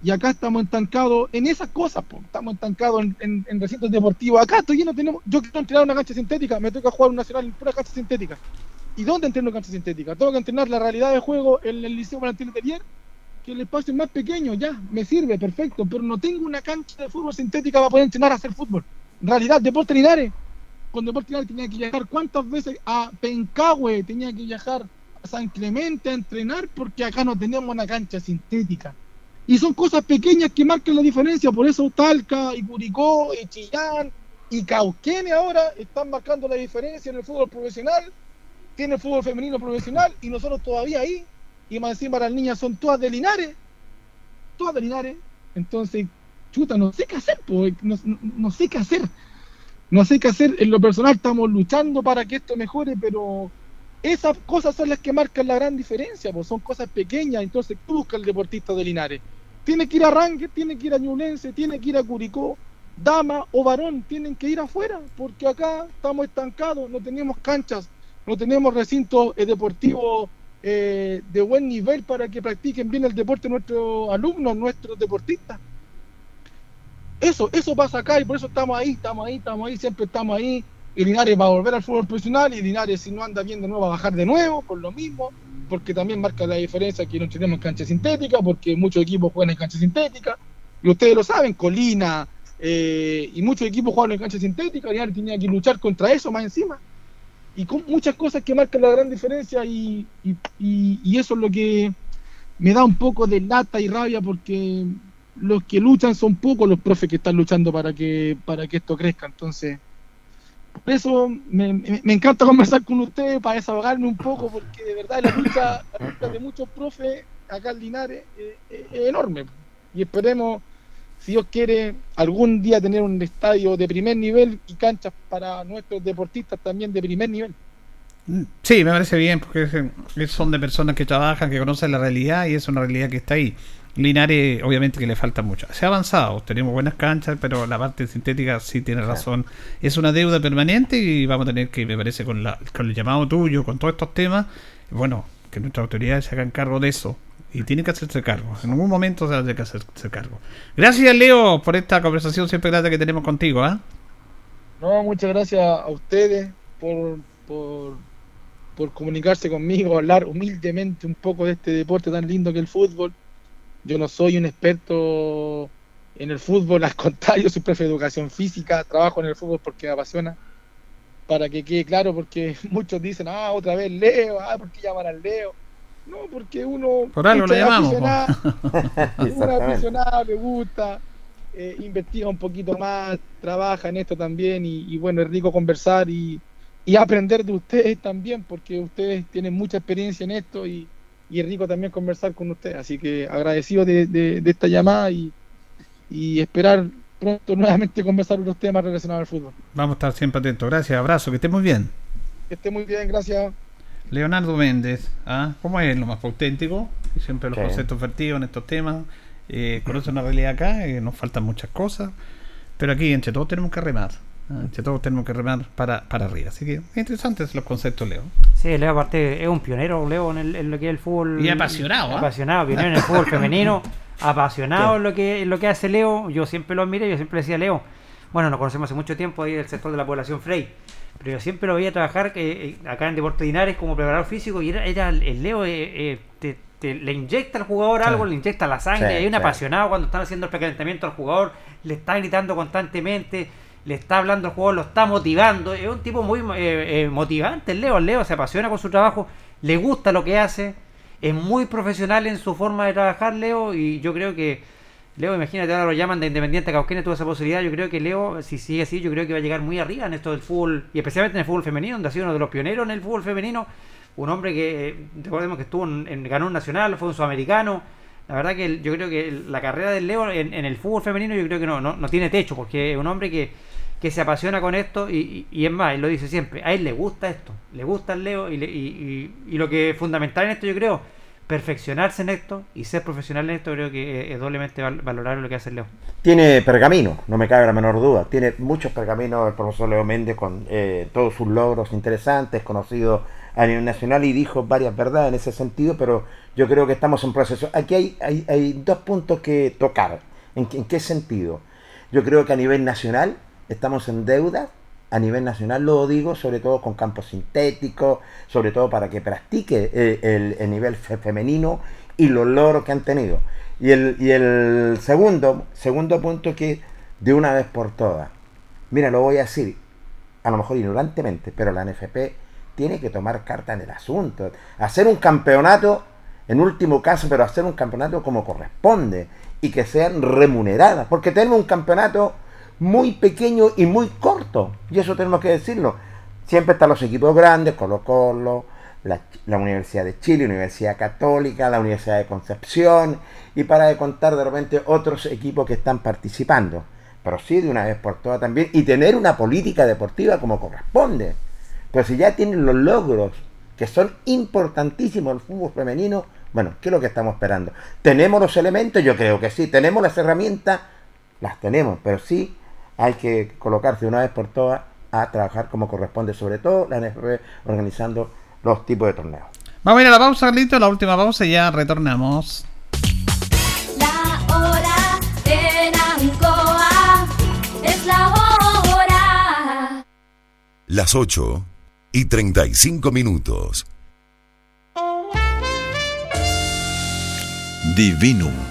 Y acá estamos estancados en esas cosas, po. estamos estancados en, en- en recintos deportivos. Acá todavía no tenemos, yo quiero entrenar una cancha sintética, me toca jugar un nacional en pura cancha sintética. ¿Y dónde entreno en cancha sintética? Tengo que entrenar la realidad de juego en el Liceo Valentín Letelier, que el espacio es más pequeño, ya, me sirve, perfecto, pero no tengo una cancha de fútbol sintética para poder entrenar a hacer fútbol. Realidad, Deporte Linares, con Deporte Linares tenía que viajar cuántas veces a Pencahue, tenía que viajar San Clemente a entrenar porque acá no tenemos una cancha sintética. Y son cosas pequeñas que marcan la diferencia, por eso Talca y Curicó y Chillán y Cauquenes ahora están marcando la diferencia en el fútbol profesional, tiene el fútbol femenino profesional y nosotros todavía ahí, y más encima las niñas son todas de Linares, todas de Linares, entonces chuta, no sé qué hacer, no sé qué hacer. No sé qué hacer. En lo personal estamos luchando para que esto mejore, pero esas cosas son las que marcan la gran diferencia, pues son cosas pequeñas. Entonces, ¿qué busca el deportista de Linares? Tiene que ir a Ranger, tiene que ir a Ñublense, tiene que ir a Curicó, dama o varón, tienen que ir afuera, porque acá estamos estancados, no tenemos canchas, no tenemos recintos eh, deportivos eh, de buen nivel para que practiquen bien el deporte nuestros alumnos, nuestros deportistas. Eso, eso pasa acá y por eso estamos ahí, estamos ahí, estamos ahí, siempre estamos ahí. Y Linares va a volver al fútbol profesional y Linares si no anda bien de nuevo va a bajar de nuevo por lo mismo, porque también marca la diferencia que no tenemos cancha sintética, porque muchos equipos juegan en cancha sintética, y ustedes lo saben, Colina eh, y muchos equipos juegan en cancha sintética, Linares tenía que luchar contra eso más encima. Y con muchas cosas que marcan la gran diferencia y- y eso es lo que me da un poco de lata y rabia porque los que luchan son pocos los profes que están luchando para que para que esto crezca entonces por eso me, encanta conversar con ustedes para desahogarme un poco porque de verdad la lucha, la lucha de muchos profes acá en Linares es enorme. Y esperemos si Dios quiere algún día tener un estadio de primer nivel y canchas para nuestros deportistas también de primer nivel. Sí, me parece bien, porque son de personas que trabajan, que conocen la realidad y es una realidad que está ahí. Linares, obviamente que le falta mucho. Se ha avanzado, tenemos buenas canchas, pero la parte sintética sí tiene razón. Es una deuda permanente y vamos a tener que, me parece, con, la, con el llamado tuyo, con todos estos temas, bueno, que nuestras autoridades se hagan cargo de eso. Y tienen que hacerse cargo. En algún momento se tiene que hacerse cargo. Gracias, Leo, por esta conversación siempre grata que tenemos contigo. ¿ah? No, muchas gracias a ustedes por, por, por comunicarse conmigo, hablar humildemente un poco de este deporte tan lindo que es el fútbol. Yo no soy un experto en el fútbol, al contrario, soy profe de educación física, trabajo en el fútbol porque me apasiona. Para que quede claro, porque muchos dicen, ah, otra vez Leo, ah, ¿por qué llamar al Leo? No, porque uno Por algo lo llamamos, un aficionado le gusta, eh, investiga un poquito más, trabaja en esto también y, y bueno, es rico conversar y, y aprender de ustedes también, porque ustedes tienen mucha experiencia en esto y, y es rico también conversar con ustedes. Así que agradecido de, de- de esta llamada y, y esperar pronto nuevamente conversar otros temas relacionados al fútbol. Vamos a estar siempre atentos. Gracias, abrazo, que esté muy bien. Que esté muy bien, gracias. Leonardo Méndez, ¿ah? ¿cómo es lo más auténtico? Siempre los Sí. conceptos vertidos en estos temas. Eh, conoce una realidad acá, eh, nos faltan muchas cosas, pero aquí entre todos tenemos que remar. ¿Ah? Entre todos tenemos que remar para, para arriba. Así que interesantes los conceptos, Leo. Sí, Leo aparte es un pionero, Leo, en, el- en lo que es el fútbol. Y apasionado, ¿ah? Apasionado, pionero en el fútbol femenino, apasionado en lo que, en lo que hace Leo. Yo siempre lo admiré, yo siempre decía Leo. Bueno, nos conocemos hace mucho tiempo ahí del sector de la población Frey. Pero yo siempre lo veía trabajar eh, eh, acá en Deportes Linares como preparador físico y era, era el Leo, eh, eh, te, te- le inyecta al jugador Sí. algo, le inyecta la sangre. Sí, hay un sí. apasionado cuando están haciendo el precalentamiento al jugador, le está gritando constantemente, le está hablando al jugador, lo está motivando. Es un tipo muy eh, eh, motivante, Leo. Leo se apasiona con su trabajo, le gusta lo que hace, es muy profesional en su forma de trabajar, Leo. Y yo creo que, Leo, imagínate, ahora lo llaman de Independiente Cauquenes, tuvo esa posibilidad. Yo creo que Leo, si sigue así, yo creo que va a llegar muy arriba en esto del fútbol, y especialmente en el fútbol femenino, donde ha sido uno de los pioneros en el fútbol femenino. Un hombre que, eh, recordemos que estuvo en- ganó un nacional, fue un sudamericano. La verdad que yo creo que la carrera del Leo en, el fútbol femenino yo creo que no, no, no tiene techo, porque es un hombre que, que se apasiona con esto y, y- es más, él lo dice siempre, a él le gusta esto, le gusta el Leo y, le- y, lo que es fundamental en esto yo creo, perfeccionarse en esto y ser profesional en esto creo que es, doblemente val- valorar lo que hace el Leo. Tiene pergamino, no me cabe la menor duda. Tiene muchos pergaminos el profesor Leo Méndez con eh, todos sus logros interesantes, conocido a nivel nacional y dijo varias verdades en ese sentido, pero yo creo que estamos en proceso. Aquí hay, hay, hay dos puntos que tocar. ¿En, qué- en qué sentido? Yo creo que a nivel nacional estamos en deuda. A nivel nacional lo digo, sobre todo con campos sintéticos, sobre todo para que practique eh, el, el nivel fe- femenino y los logros que han tenido. Y el, y el segundo, segundo punto que de una vez por todas, mira, lo voy a decir, a lo mejor ignorantemente, pero la NFP tiene que tomar carta en el asunto. Hacer un campeonato, en último caso, pero hacer un campeonato como corresponde y que sean remuneradas, porque tenemos un campeonato muy pequeño y muy corto, y eso tenemos que decirlo. Siempre están los equipos grandes, Colo Colo, la, Universidad de Chile, Universidad Católica, la Universidad de Concepción, y para de contar de repente otros equipos que están participando. Pero sí, de una vez por todas también, y tener una política deportiva como corresponde. Pero si ya tienen los logros que son importantísimos el fútbol femenino, bueno, ¿qué es lo que estamos esperando? ¿Tenemos los elementos? Yo creo que sí. ¿Tenemos las herramientas? Las tenemos, pero sí hay que colocarse de una vez por todas a trabajar como corresponde, sobre todo la NFP organizando los tipos de torneos. Vamos a ir a la pausa, Carlito, la última pausa y ya retornamos. La hora en Ancoa es la hora. Las 8 y 35 minutos. Divinum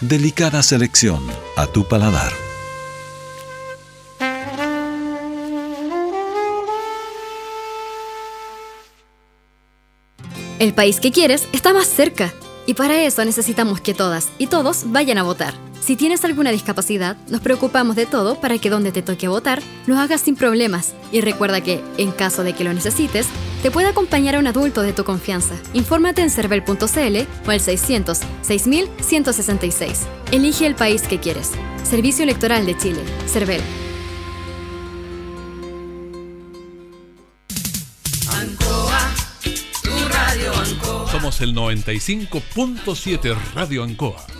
Delicada selección a tu paladar. El país que quieres está más cerca. Y para eso necesitamos que todas y todos vayan a votar. Si tienes alguna discapacidad, nos preocupamos de todo para que donde te toque votar, lo hagas sin problemas. Y recuerda que, en caso de que lo necesites, te puede acompañar a un adulto de tu confianza. Infórmate en cervel.cl o al 600 6166. Elige el país que quieres. Servicio Electoral de Chile. Cervel. Ancoa, tu radio Ancoa. Somos el 95.7 Radio Ancoa.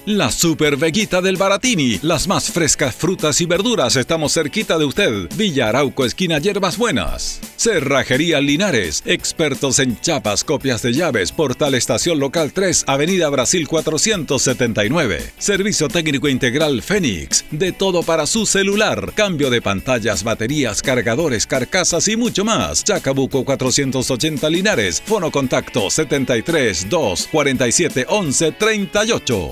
La Super Veguita del Baratini, las más frescas frutas y verduras, estamos cerquita de usted. Villa Arauco, esquina Hierbas Buenas. Cerrajería Linares, Expertos en chapas, copias de llaves, Portal Estación Local 3, Avenida Brasil 479. Servicio técnico integral Fénix. De todo para su celular. Cambio de pantallas, baterías, cargadores, carcasas y mucho más. Chacabuco 480 Linares. Fono contacto 73 2 47 11 38.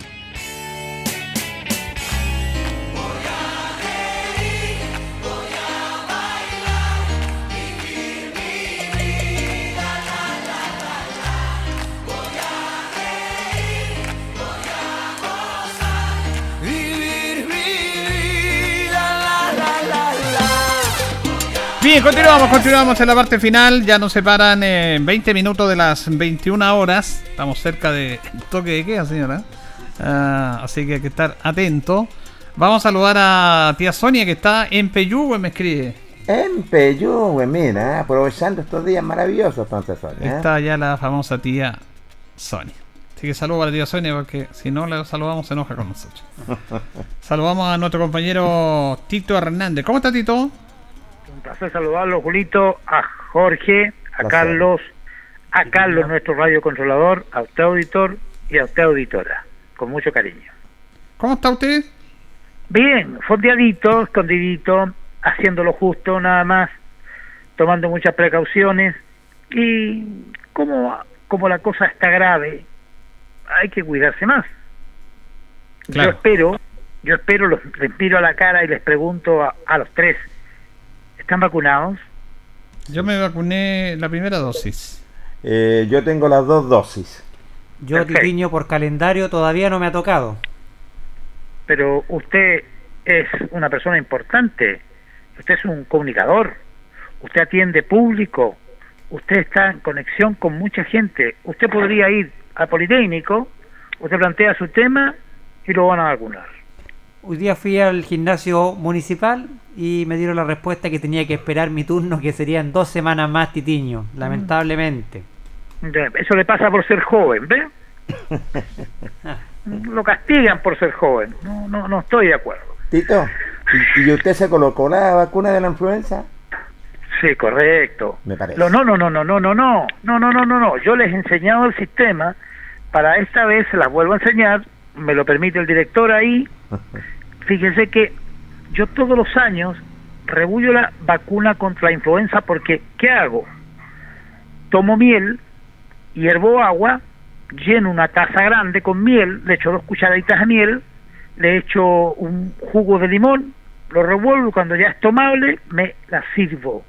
Continuamos, continuamos en la parte final. Ya nos separan eh, 20 minutos de las 21 horas. Estamos cerca de toque de queda, señora. Ah, así que hay que estar atento. Vamos a saludar a tía Sonia que está en Peyúgue, me escribe. En Peyúgue, mira, aprovechando estos días maravillosos, entonces, Sonia. ¿eh? Está ya la famosa tía Sonia. Así que saludo a la tía Sonia porque si no la saludamos se enoja con nosotros. Saludamos a nuestro compañero Tito Hernández. ¿Cómo está Tito? Un placer saludarlo, Julito, a Jorge, a Placer. Carlos, a Carlos, nuestro radiocontrolador, a usted auditor y a usted auditora, con mucho cariño. ¿Cómo está usted? Bien, fondeadito, escondidito, haciendo lo justo nada más, tomando muchas precauciones y como, como la cosa está grave, hay que cuidarse más. Claro. Yo espero, yo espero, los, les miro a la cara y les pregunto a, a los tres, ¿están vacunados? Yo me vacuné la primera dosis. Eh, yo tengo las dos dosis. Yo, Perfecto. Titiño, por calendario todavía no me ha tocado. pero usted es una persona importante, usted es un comunicador, usted atiende público, usted está en conexión con mucha gente, usted podría ir al Politécnico, usted plantea su tema y lo van a vacunar. Hoy día fui al gimnasio municipal y me dieron la respuesta que tenía que esperar mi turno, que serían dos semanas más, Titiño, lamentablemente. Eso le pasa por ser joven, ¿ve? Lo castigan por ser joven, no, no, no estoy de acuerdo. Tito, ¿y, y usted se colocó la vacuna de la influenza? Sí, correcto. Me parece. No, no, no, no, no, no, no, no, no, no, no, no. Yo les he enseñado el sistema. Para esta vez se las vuelvo a enseñar. Me lo permite el director ahí. Fíjense que yo todos los años rebullo la vacuna contra la influenza porque ¿qué hago? Tomo miel, hiervo agua, lleno una taza grande con miel, le echo dos cucharaditas de miel, le echo un jugo de limón, lo revuelvo y cuando ya es tomable me la sirvo.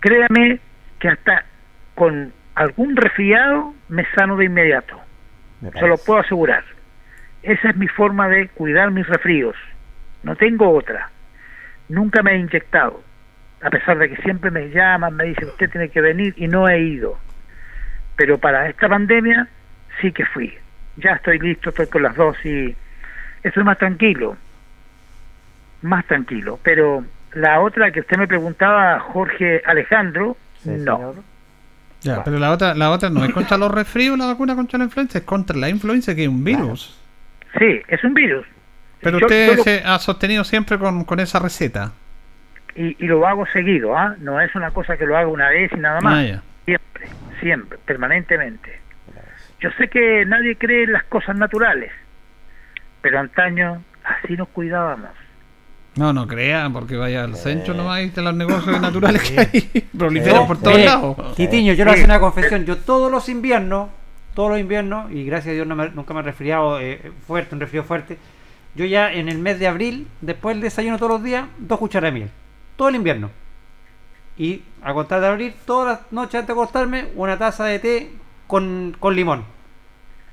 Créame que hasta con algún resfriado me sano de inmediato. Me Se lo puedo asegurar. Esa es mi forma de cuidar mis resfríos. No tengo otra. Nunca me he inyectado. A pesar de que siempre me llaman, me dicen, usted tiene que venir y no he ido. Pero para esta pandemia sí que fui. Ya estoy listo, estoy con las dosis. Estoy más tranquilo. Más tranquilo. Pero la otra que usted me preguntaba, Jorge Alejandro, Sí, no. señor. Ya, pero la otra, la otra no es contra los resfríos la vacuna contra la influenza, es contra la influenza que es un virus. Sí, es un virus. Pero Yo- usted yo lo- se ha sostenido siempre con, con esa receta. y, y lo hago seguido, ¿ah? No es una cosa que lo hago una vez y nada más. Ah. Siempre, siempre, permanentemente. Yo sé que nadie cree en las cosas naturales, pero antaño así nos cuidábamos. No, no crea, porque vaya al centro nomás y de los negocios naturales que hay. Proliferan por todos Mire, lados. Titiño, yo le hago una confesión. Yo todos los inviernos, todos los inviernos, y gracias a Dios no me- nunca me he resfriado eh, fuerte, un resfriado fuerte, Yo ya en el mes de abril, después del desayuno todos los días, dos cucharadas de miel. Todo el invierno. Y a contar de abril, todas las noches antes de acostarme, una taza de té con, limón.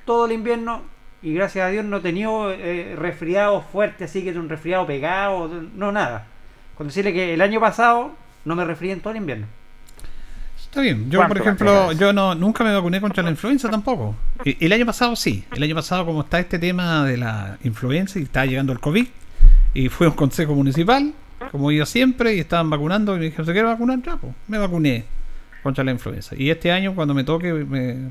Todo el invierno. Y gracias a Dios no he tenido eh, resfriado fuerte, así que un resfriado pegado, no nada. Con decirle que el año pasado no me resfrié en todo el invierno. Está bien. Yo, por ejemplo, yo no nunca me vacuné contra la influenza tampoco. Y- El año pasado sí. El año pasado, como está este tema de la influenza y está llegando el COVID, y fue a un consejo municipal, como yo siempre, y estaban vacunando, y me dijeron, ¿se quiere vacunar? Ya, pues, me vacuné contra la influenza. Y este año, cuando me toque, me, me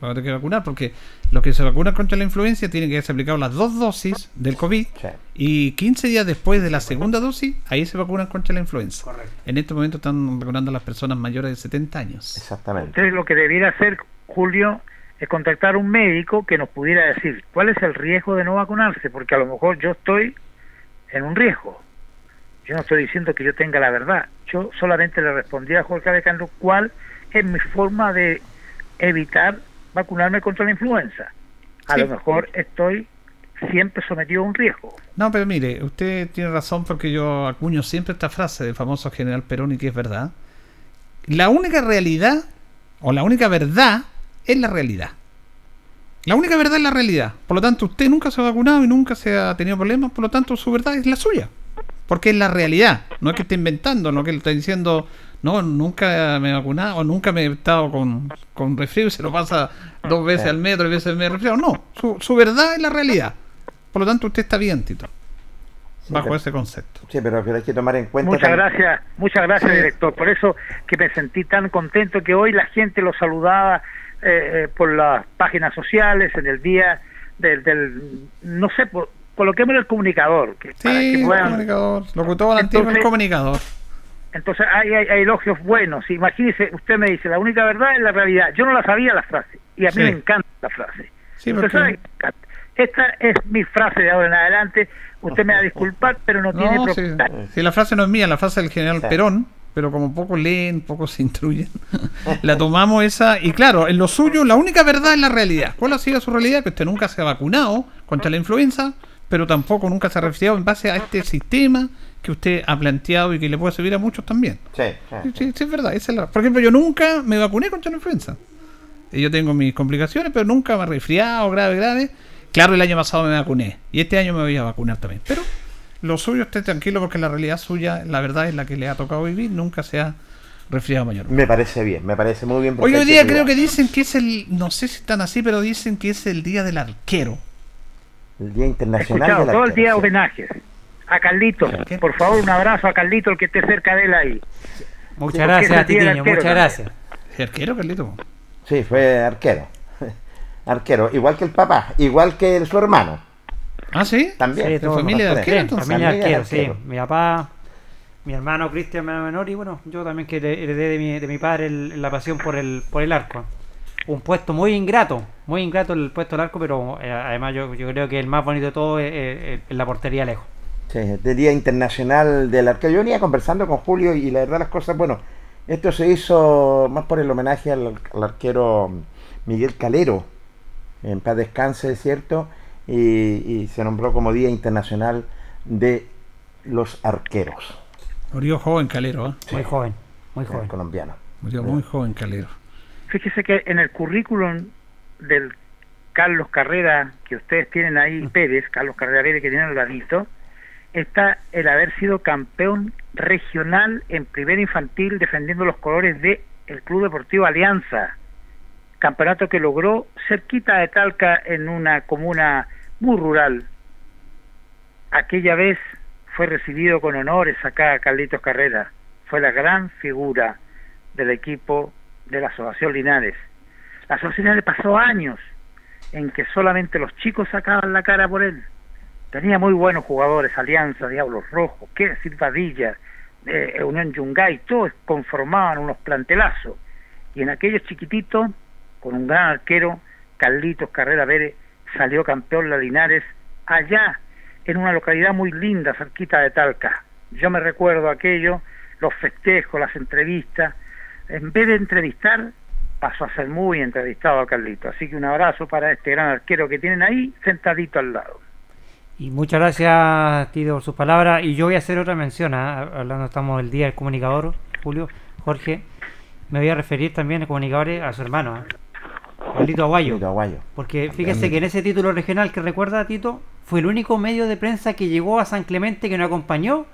voy a tener que vacunar, porque los que se vacunan contra la influenza tienen que haberse aplicado las dos dosis del COVID, y 15 días después de la segunda dosis, ahí se vacunan contra la influenza. En este momento están vacunando a las personas mayores de 70 años. Exactamente. Entonces lo que debiera hacer, Julio, es contactar a un médico que nos pudiera decir cuál es el riesgo de no vacunarse, porque a lo mejor yo estoy en un riesgo. Yo no estoy diciendo que yo tenga la verdad. Yo solamente le respondí a Jorge Alejandro cuál es mi forma de evitar vacunarme contra la influenza. A Sí. lo mejor estoy siempre sometido a un riesgo. No, pero mire, usted tiene razón porque yo acuño siempre esta frase del famoso general Perón y que es verdad. La única realidad, o la única verdad, es la realidad. La única verdad es la realidad. Por lo tanto, usted nunca se ha vacunado y nunca se ha tenido problemas, por lo tanto, su verdad es la suya. Porque es la realidad. No es que esté inventando, no es que le esté diciendo, no, nunca me he vacunado, o nunca me he estado con, con resfrío y se lo pasa dos veces al mes, tres veces al mes resfriado. No, su, su verdad es la realidad. Por lo tanto, usted está bien, Tito. Bajo pero- ese concepto. Sí, pero, hay que tomar en cuenta. Muchas gracias, muchas gracias, Sí. director. Por eso que me sentí tan contento que hoy la gente lo saludaba eh, eh, por las páginas sociales, en el día del, del no sé, por, coloquémosle el comunicador. Que, para Sí, que el puedan- comunicador. Locutor antiguo, el Entonces- comunicador. Entonces hay, hay, hay elogios buenos. Imagínese, usted me dice, la única verdad es la realidad. Yo no la sabía la frase y a mí Sí. me encanta la frase. Sí, Usted porque- sabe que me encanta. Esta es mi frase de ahora en adelante. Usted me va a disculpar, pero no, tiene sí, propiedad. sí, la frase no es mía, la frase del general Sí. Perón, pero como poco leen, poco se instruyen, la tomamos esa. Y claro, en lo suyo, la única verdad es la realidad. ¿Cuál ha sido su realidad? Que usted nunca se ha vacunado contra la influenza, pero tampoco nunca se ha resfriado en base a este sistema que usted ha planteado y que le puede servir a muchos también. Sí, Sí, sí. sí, sí, es verdad. esa es la- Por ejemplo, yo nunca me vacuné contra la influenza. Y yo tengo mis complicaciones, pero nunca me he resfriado grave, grave. Claro, el año pasado me vacuné. Y este año me voy a vacunar también. Pero lo suyo, esté tranquilo porque la realidad suya, la verdad es la que le ha tocado vivir. Nunca se ha resfriado mayor. Me parece bien, me parece muy bien. porque Hoy hoy día creo que dicen que es el, no sé si están así, pero dicen que es el día del arquero. El Día Internacional escuchado del todo el día homenajes. A Carlito, por favor, un abrazo a Carlito, el que esté cerca de él ahí. Muchas Porque gracias, era arquero muchas también. gracias. ¿El arquero, Carlito? Sí, fue arquero. arquero, igual que el papá, igual que su hermano. Ah, sí. También. Sí, ¿De todo- familia de arquero, entonces? Familia de arquero, sí. Mi papá, mi hermano Cristian menor y bueno, yo también que heredé heredé de mi, de mi padre el- la pasión por el, por el arco. Un puesto muy ingrato, muy ingrato el puesto del arco, pero eh, además yo, yo creo que el más bonito de todo es, es- es la portería lejos. Sí, del Día Internacional del Arquero. Yo venía conversando con Julio y la verdad las cosas, bueno, esto se hizo más por el homenaje al, al arquero Miguel Calero, en paz descanse, ¿cierto? Y, y se nombró como Día Internacional de los Arqueros, Murió joven Calero, ¿eh? Muy joven, muy el joven. colombiano. Murió muy joven Calero. Fíjese que en el currículum del Carlos Carrera que ustedes tienen ahí, Pérez, Carlos Carrera Pérez, que tienen al ladito, está el haber sido campeón regional en primera infantil defendiendo los colores de el Club Deportivo Alianza, campeonato que logró cerquita de Talca en una comuna muy rural. Aquella vez fue recibido con honores acá Carlitos Carrera, fue la gran figura del equipo de la Asociación Linares. La Asociación Linares pasó años en que solamente los chicos sacaban la cara por él. Tenía muy buenos jugadores, Alianza, Diablos Rojos, qué decir Vadilla, eh, Unión Yungay, todos conformaban unos plantelazos. Y en aquellos chiquititos, con un gran arquero, Carlitos Carrera Pérez, salió campeón la Linares allá, en una localidad muy linda, cerquita de Talca. Yo me recuerdo aquello, los festejos, las entrevistas. En vez de entrevistar, pasó a ser muy entrevistado a Carlito. Así que un abrazo para este gran arquero que tienen ahí, sentadito al lado. Y muchas gracias, Tito, por sus palabras. Y yo voy a hacer otra mención, ¿ah? hablando estamos del Día del Comunicador, Julio, Jorge. Me voy a referir también a comunicadores a su hermano, ¿ah? Carlito Aguayo. Carlito Aguayo. Porque fíjese que en ese título regional que recuerda Tito, fue el único medio de prensa que llegó a San Clemente que nos acompañó,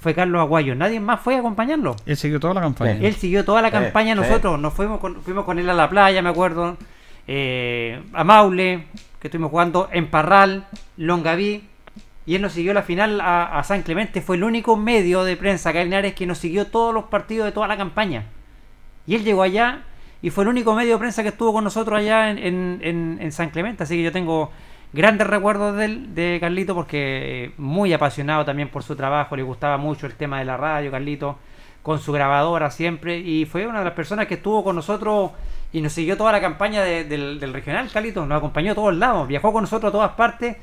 fue Carlos Aguayo. Nadie más fue a acompañarlo. Él siguió toda la campaña. Él siguió toda la Sí, campaña, sí. nosotros nos fuimos con, fuimos con él a la playa, me acuerdo, eh, a Maule, que estuvimos jugando en Parral, Longaví, y él nos siguió la final a, a San Clemente, fue el único medio de prensa acá en Linares que nos siguió todos los partidos de toda la campaña. Y él llegó allá y fue el único medio de prensa que estuvo con nosotros allá en, en- en- en San Clemente, así que yo tengo grandes recuerdos de, él, de Carlito porque eh, muy apasionado también por su trabajo, le gustaba mucho el tema de la radio, Carlito, con su grabadora siempre y fue una de las personas que estuvo con nosotros y nos siguió toda la campaña de- del, regional, Carlito, nos acompañó a todos lados, viajó con nosotros a todas partes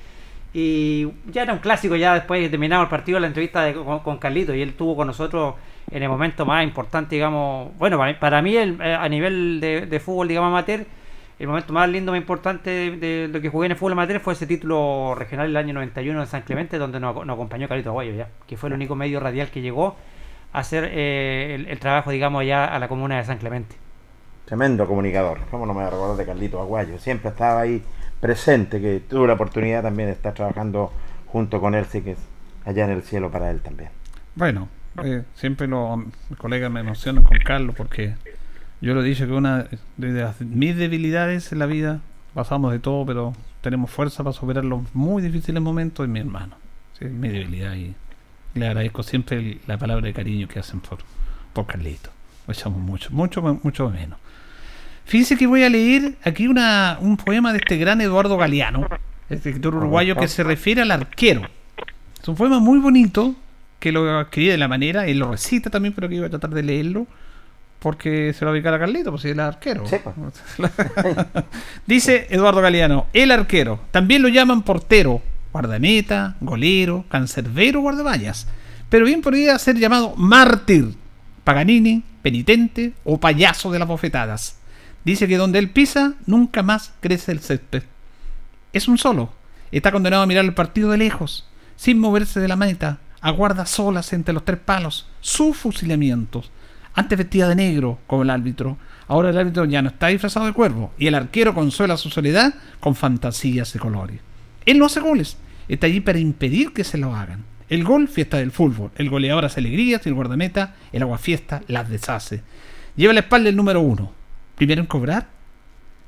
y ya era un clásico, ya después de terminado el partido, la entrevista de- con, con Carlito y él estuvo con nosotros en el momento más importante, digamos, bueno, para, para mí eh, a nivel de, de fútbol, digamos, amateur, el momento más lindo, más importante de, de lo que jugué en el fútbol amateur fue ese título regional del año 91 en San Clemente, donde nos, nos acompañó Carlito Aguayo ya, que fue el único medio radial que llegó a hacer eh, el, el trabajo, digamos, allá a la comuna de San Clemente. Tremendo comunicador. ¿Cómo no me voy a recordar de Carlito Aguayo? Siempre estaba ahí presente, que tuve la oportunidad también de estar trabajando junto con él, sí que es allá en el cielo para él también. Bueno, eh, siempre los colegas me emocionan con Carlos porque yo lo he dicho que una de las- mis debilidades en la vida, pasamos de todo, pero tenemos fuerza para superar los muy difíciles momentos en mi hermano. Sí, es mi debilidad y le agradezco siempre el- la palabra de cariño que hacen por, por Carlito. Lo echamos mucho, mucho, mucho menos. Fíjense que voy a leer aquí una, un poema de este gran Eduardo Galeano, escritor uruguayo que se refiere al arquero. Es un poema muy bonito que lo escribí de la manera, él lo recita también, pero que iba a tratar de leerlo porque se lo va a Carlito, pues si es arquero. Pues. Dice Eduardo Galeano, el arquero. También lo llaman portero, guardameta, golero, cancerbero, guardaballas. Pero bien podría ser llamado mártir, paganini, penitente o payaso de las bofetadas. Dice que donde él pisa, nunca más crece el césped. Es un solo. Está condenado a mirar el partido de lejos, sin moverse de la meta. Aguarda solas entre los tres palos sus fusilamientos. Antes vestía de negro, como el árbitro. Ahora el árbitro ya no está disfrazado de cuervo. Y el arquero consuela su soledad con fantasías de colores. Él no hace goles. Está allí para impedir que se lo hagan. El gol, fiesta del fútbol. El goleador hace alegrías y el guardameta, el aguafiesta, las deshace. Lleva la espalda el número uno. Primero en cobrar,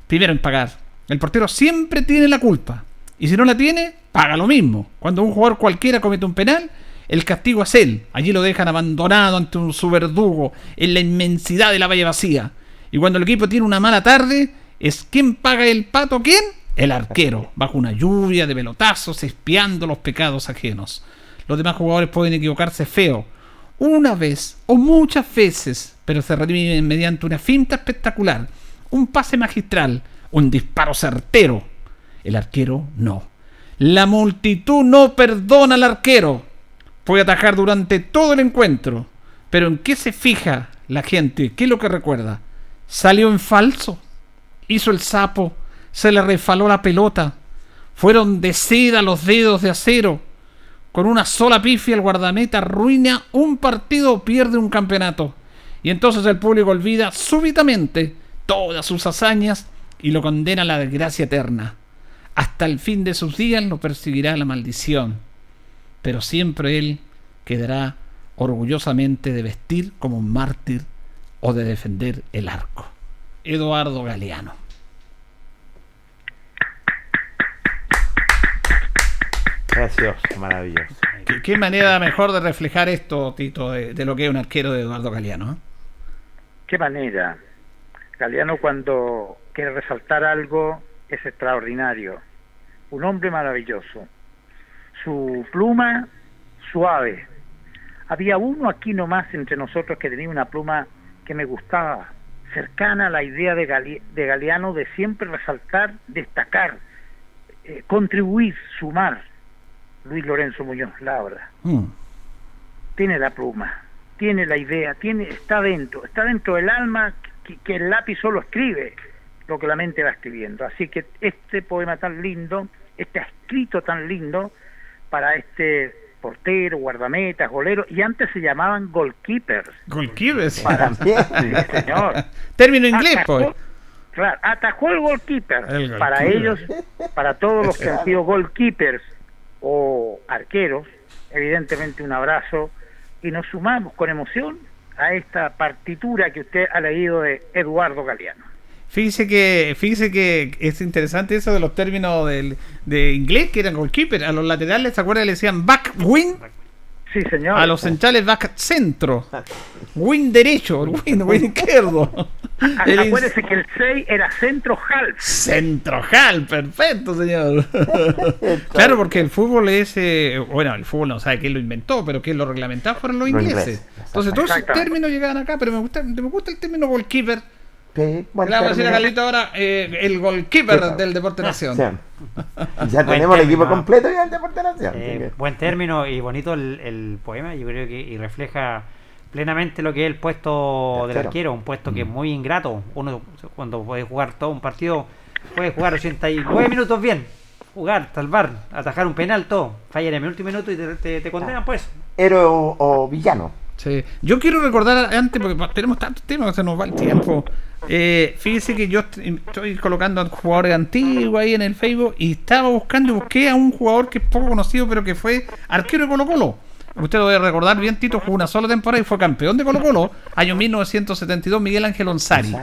primero en pagar. El portero siempre tiene la culpa. Y si no la tiene, paga lo mismo. Cuando un jugador cualquiera comete un penal, el castigo es él. Allí lo dejan abandonado ante un, su verdugo en la inmensidad de la valle vacía. Y cuando el equipo tiene una mala tarde, ¿es quién paga el pato? ¿Quién? El arquero, bajo una lluvia de pelotazos, espiando los pecados ajenos. Los demás jugadores pueden equivocarse feo, una vez o muchas veces, pero se redimen mediante una finta espectacular, un pase magistral, un disparo certero. El arquero no. La multitud no perdona al arquero. Puede atajar durante todo el encuentro, pero ¿en qué se fija la gente? ¿Qué es lo que recuerda? ¿Salió en falso? ¿Hizo el sapo? ¿Se le refaló la pelota? ¿Fueron de seda los dedos de acero? Con una sola pifia el guardameta arruina un partido pierde un campeonato. Y entonces el público olvida súbitamente todas sus hazañas y lo condena a la desgracia eterna. Hasta el fin de sus días lo perseguirá la maldición. Pero siempre él quedará orgullosamente de vestir como un mártir o de defender el arco. Eduardo Galeano. Precioso, maravilloso. ¿Qué, qué manera mejor de reflejar esto, Tito, de, de lo que es un arquero de Eduardo Galeano? ¿eh? Qué manera. Galeano cuando quiere resaltar algo es extraordinario. Un hombre maravilloso. Su pluma suave. Había uno aquí nomás entre nosotros que tenía una pluma que me gustaba, cercana a la idea de, Gali- de Galeano de siempre resaltar, destacar, eh, contribuir, sumar. Luis Lorenzo Muñoz Labra Mm. tiene la pluma, tiene la idea, tiene, está dentro, está dentro del alma que, que el lápiz solo escribe lo que la mente va escribiendo. Así que este poema tan lindo, este escrito tan lindo, para este portero, guardametas, golero, y antes se llamaban goalkeepers. Goalkeepers. Para sí, señor. Término inglés, Atajó- pues. Claro, atajó el goalkeeper. El Para goalkeeper. ellos, para todos los que han sido goalkeepers o arqueros, evidentemente un abrazo y nos sumamos con emoción a esta partitura que usted ha leído de Eduardo Galeano. Fíjese que, fíjese que es interesante eso de los términos del, de inglés que eran goalkeeper. A los laterales, ¿se acuerdan? Le decían back wing. Sí, señor. A los centrales back centro. Wing derecho, wing, wing izquierdo. Acuérdese que el 6 era centro half. Centrojal, perfecto, señor. claro, porque el fútbol es. eh, bueno, el fútbol no sabe quién lo inventó, pero quién lo reglamentó fueron los ingleses. Entonces, todos esos términos llegaban acá, pero me gusta, me gusta el término goalkeeper. Sí, buen Le vamos a decir. Carlito ahora eh, el goalkeeper Sí. del Deporte Nación. Sí. Ya tenemos el equipo completo ya en Deporte Nación. Eh, que- buen término y bonito el, el poema, yo creo que y refleja plenamente lo que es el puesto del arquero, un puesto que es muy ingrato. Uno cuando puede jugar todo un partido, puede jugar 89 minutos bien, jugar, salvar, atajar un penal, todo. Falla en el último minuto y te, te- te condenan pues. Héroe o, o villano. Sí. Yo quiero recordar antes, porque tenemos tantos temas que se nos va el tiempo. Eh, fíjese que yo est- estoy colocando jugadores antiguos ahí en el Facebook y estaba buscando y busqué a un jugador que es poco conocido, pero que fue arquero de Colo Colo. Usted lo debe recordar bien, Tito jugó una sola temporada y fue campeón de Colo Colo, año 1972, Miguel Ángel Onzari.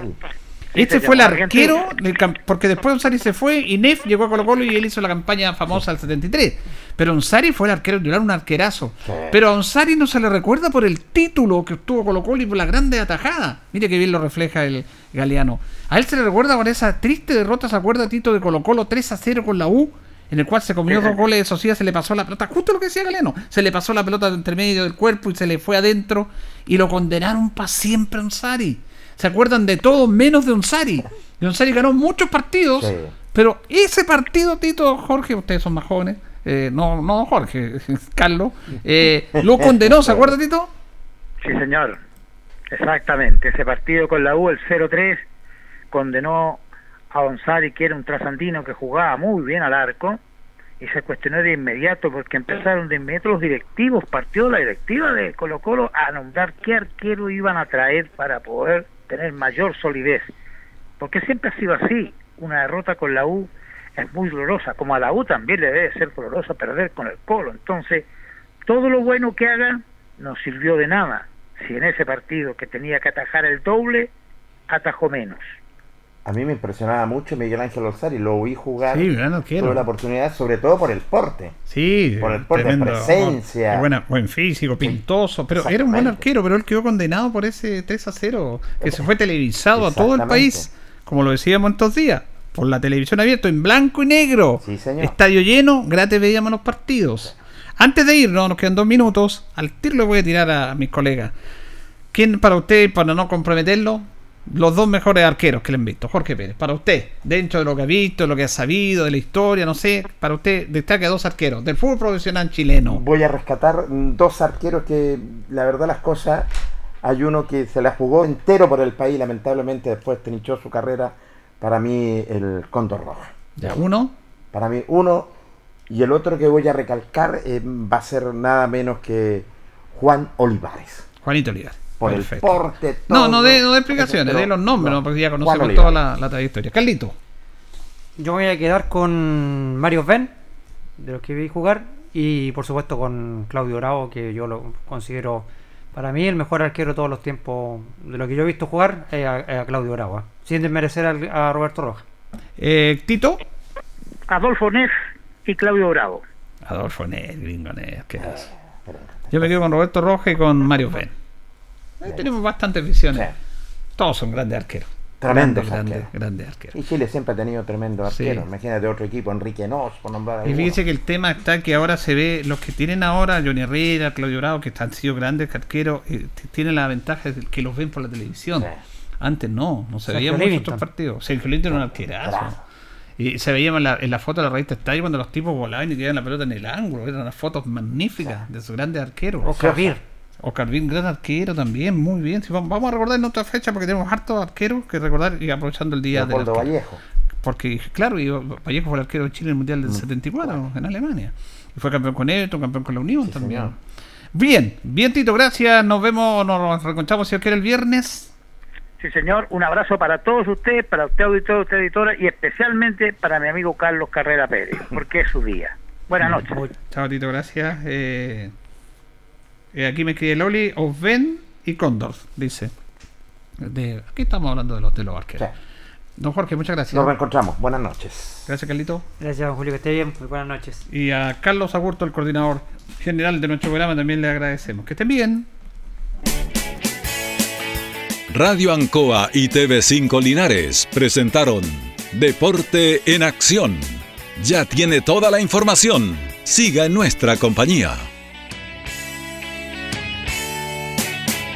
Este Sí, fue el arquero, del porque después Onsari se fue y Neff llegó a Colo Colo y él hizo la campaña famosa del 73. Pero Onsari fue el arquero titular, un arquerazo. Pero a Onsari no se le recuerda por el título que obtuvo Colo Colo y por la grande atajada. Mire que bien lo refleja el Galeano. A él se le recuerda por esa triste derrota, ¿se acuerda Tito de Colo Colo 3 a 0 con la U? En el cual se comió dos goles de Sociedad, se le pasó la pelota, justo lo que decía Galeano, se le pasó la pelota de entre medio del cuerpo y se le fue adentro y lo condenaron para siempre a Onsari. ¿Se acuerdan de todo menos de Onsari? Y Onsari ganó muchos partidos, Sí. pero ese partido, Tito, Jorge, ustedes son más jóvenes, eh, no, no Jorge, Carlos, eh, lo condenó, ¿se acuerda, Tito? Sí, señor. Exactamente. Ese partido con la U, el 0-3, condenó a Onsari, que era un trasandino que jugaba muy bien al arco, y se cuestionó de inmediato porque empezaron de inmediato los directivos, partió la directiva de Colo Colo a nombrar qué arquero iban a traer para poder tener mayor solidez. Porque siempre ha sido así. Una derrota con la U es muy dolorosa, como a la U también le debe ser dolorosa perder con el Colo. Entonces, todo lo bueno que haga no sirvió de nada. Si en ese partido que tenía que atajar el doble, atajó menos. A mí me impresionaba mucho Miguel Ángel Orsari, lo vi jugar. Sí, arquero. Tuve la oportunidad, sobre todo por el porte. Sí, Por el porte, tremendo. presencia. Buena- buen físico, pintoso, pero era un buen arquero, pero él quedó condenado por ese 3 a 0 que se fue televisado a todo el país, como lo decíamos estos días, por la televisión abierta en blanco y negro. Sí, señor. Estadio lleno, gratis veíamos los partidos. Antes de irnos, nos quedan dos minutos, al tiro le voy a tirar a mis colegas. ¿Quién para usted, para no comprometerlo, los dos mejores arqueros que le han visto? Jorge Pérez, para usted, dentro de lo que ha visto, de lo que ha sabido, de la historia, no sé, para usted destaca dos arqueros del fútbol profesional chileno. Voy a rescatar dos arqueros que, la verdad, las cosas. Hay uno que se la jugó entero por el país, lamentablemente después trinchó su carrera. Para mí, el Cóndor Roja. Ya, uno. Para mí, uno. Y el otro que voy a recalcar eh, va a ser nada menos que Juan Olivares. Juanito Olivares. Por Perfecto. el porte, No, todo. no de, no de explicaciones, Pero- de los nombres, no, ¿no? porque ya conocemos toda la, la trayectoria. Carlito. Yo me voy a quedar con Mario Ben, de los que vi jugar, y por supuesto con Claudio Bravo, que yo lo considero para mí el mejor arquero de todos los tiempos. De lo que yo he visto jugar, es a, Claudio Bravo, ¿eh? sin desmerecer a, Roberto Rojas. Eh, Tito. Adolfo Neff y Claudio Bravo. Adolfo Nel, gringo Nel, qué. Yo me quedo con Roberto Rojas y con Mario Ben. Tenemos bastantes visiones. Todos son grandes arqueros. Tremendos Grandes, arqueros. grandes, grandes arqueros. Y Chile siempre ha tenido tremendos Sí. arqueros. Imagínate otro equipo, Enrique Nos, por nombrar a Y fíjese que el tema está que ahora se ve, los que tienen ahora, Johnny Herrera, Claudio Bravo, que han sido grandes arqueros, eh, tienen la ventaja de que los ven por la televisión. Antes no, no se veían muchos otros partidos. Sergio Livington era un arquerazo. Y se veía en la, en la foto de la revista Estadio cuando los tipos volaban y tiraban la pelota en el ángulo. Eran unas fotos magníficas de sus grandes arqueros. Oscar Oscar Vir, gran arquero también, muy bien. Vamos, vamos a recordar en otra fecha porque tenemos hartos arqueros que recordar y aprovechando el día arquero. Vallejo. Porque, claro, y Vallejo fue el arquero de Chile en el Mundial del 74 en Alemania. Y fue campeón con Everton, campeón con la Unión también. señor. Bien, bien Tito, gracias. Nos vemos, nos reencontramos si os quiere el viernes. Sí, señor. Un abrazo para todos ustedes, para usted, auditor, usted, editora, y especialmente para mi amigo Carlos Carrera Pérez, porque es su día. Buenas noches. Chao Tito, gracias. Eh, eh, aquí me escribe Loli, Osven y Cóndor, dice. De, aquí estamos hablando de los, de los arqueros. Don Jorge, muchas gracias. Nos reencontramos. Buenas noches. Gracias, Carlito. Gracias, don Julio, que esté bien. Muy buenas noches. Y a Carlos Agurto, el coordinador general de nuestro programa, también le agradecemos. Que estén bien. Radio Ancoa y TV5 Linares presentaron Deporte en Acción. Ya tiene toda la información. Siga en nuestra compañía.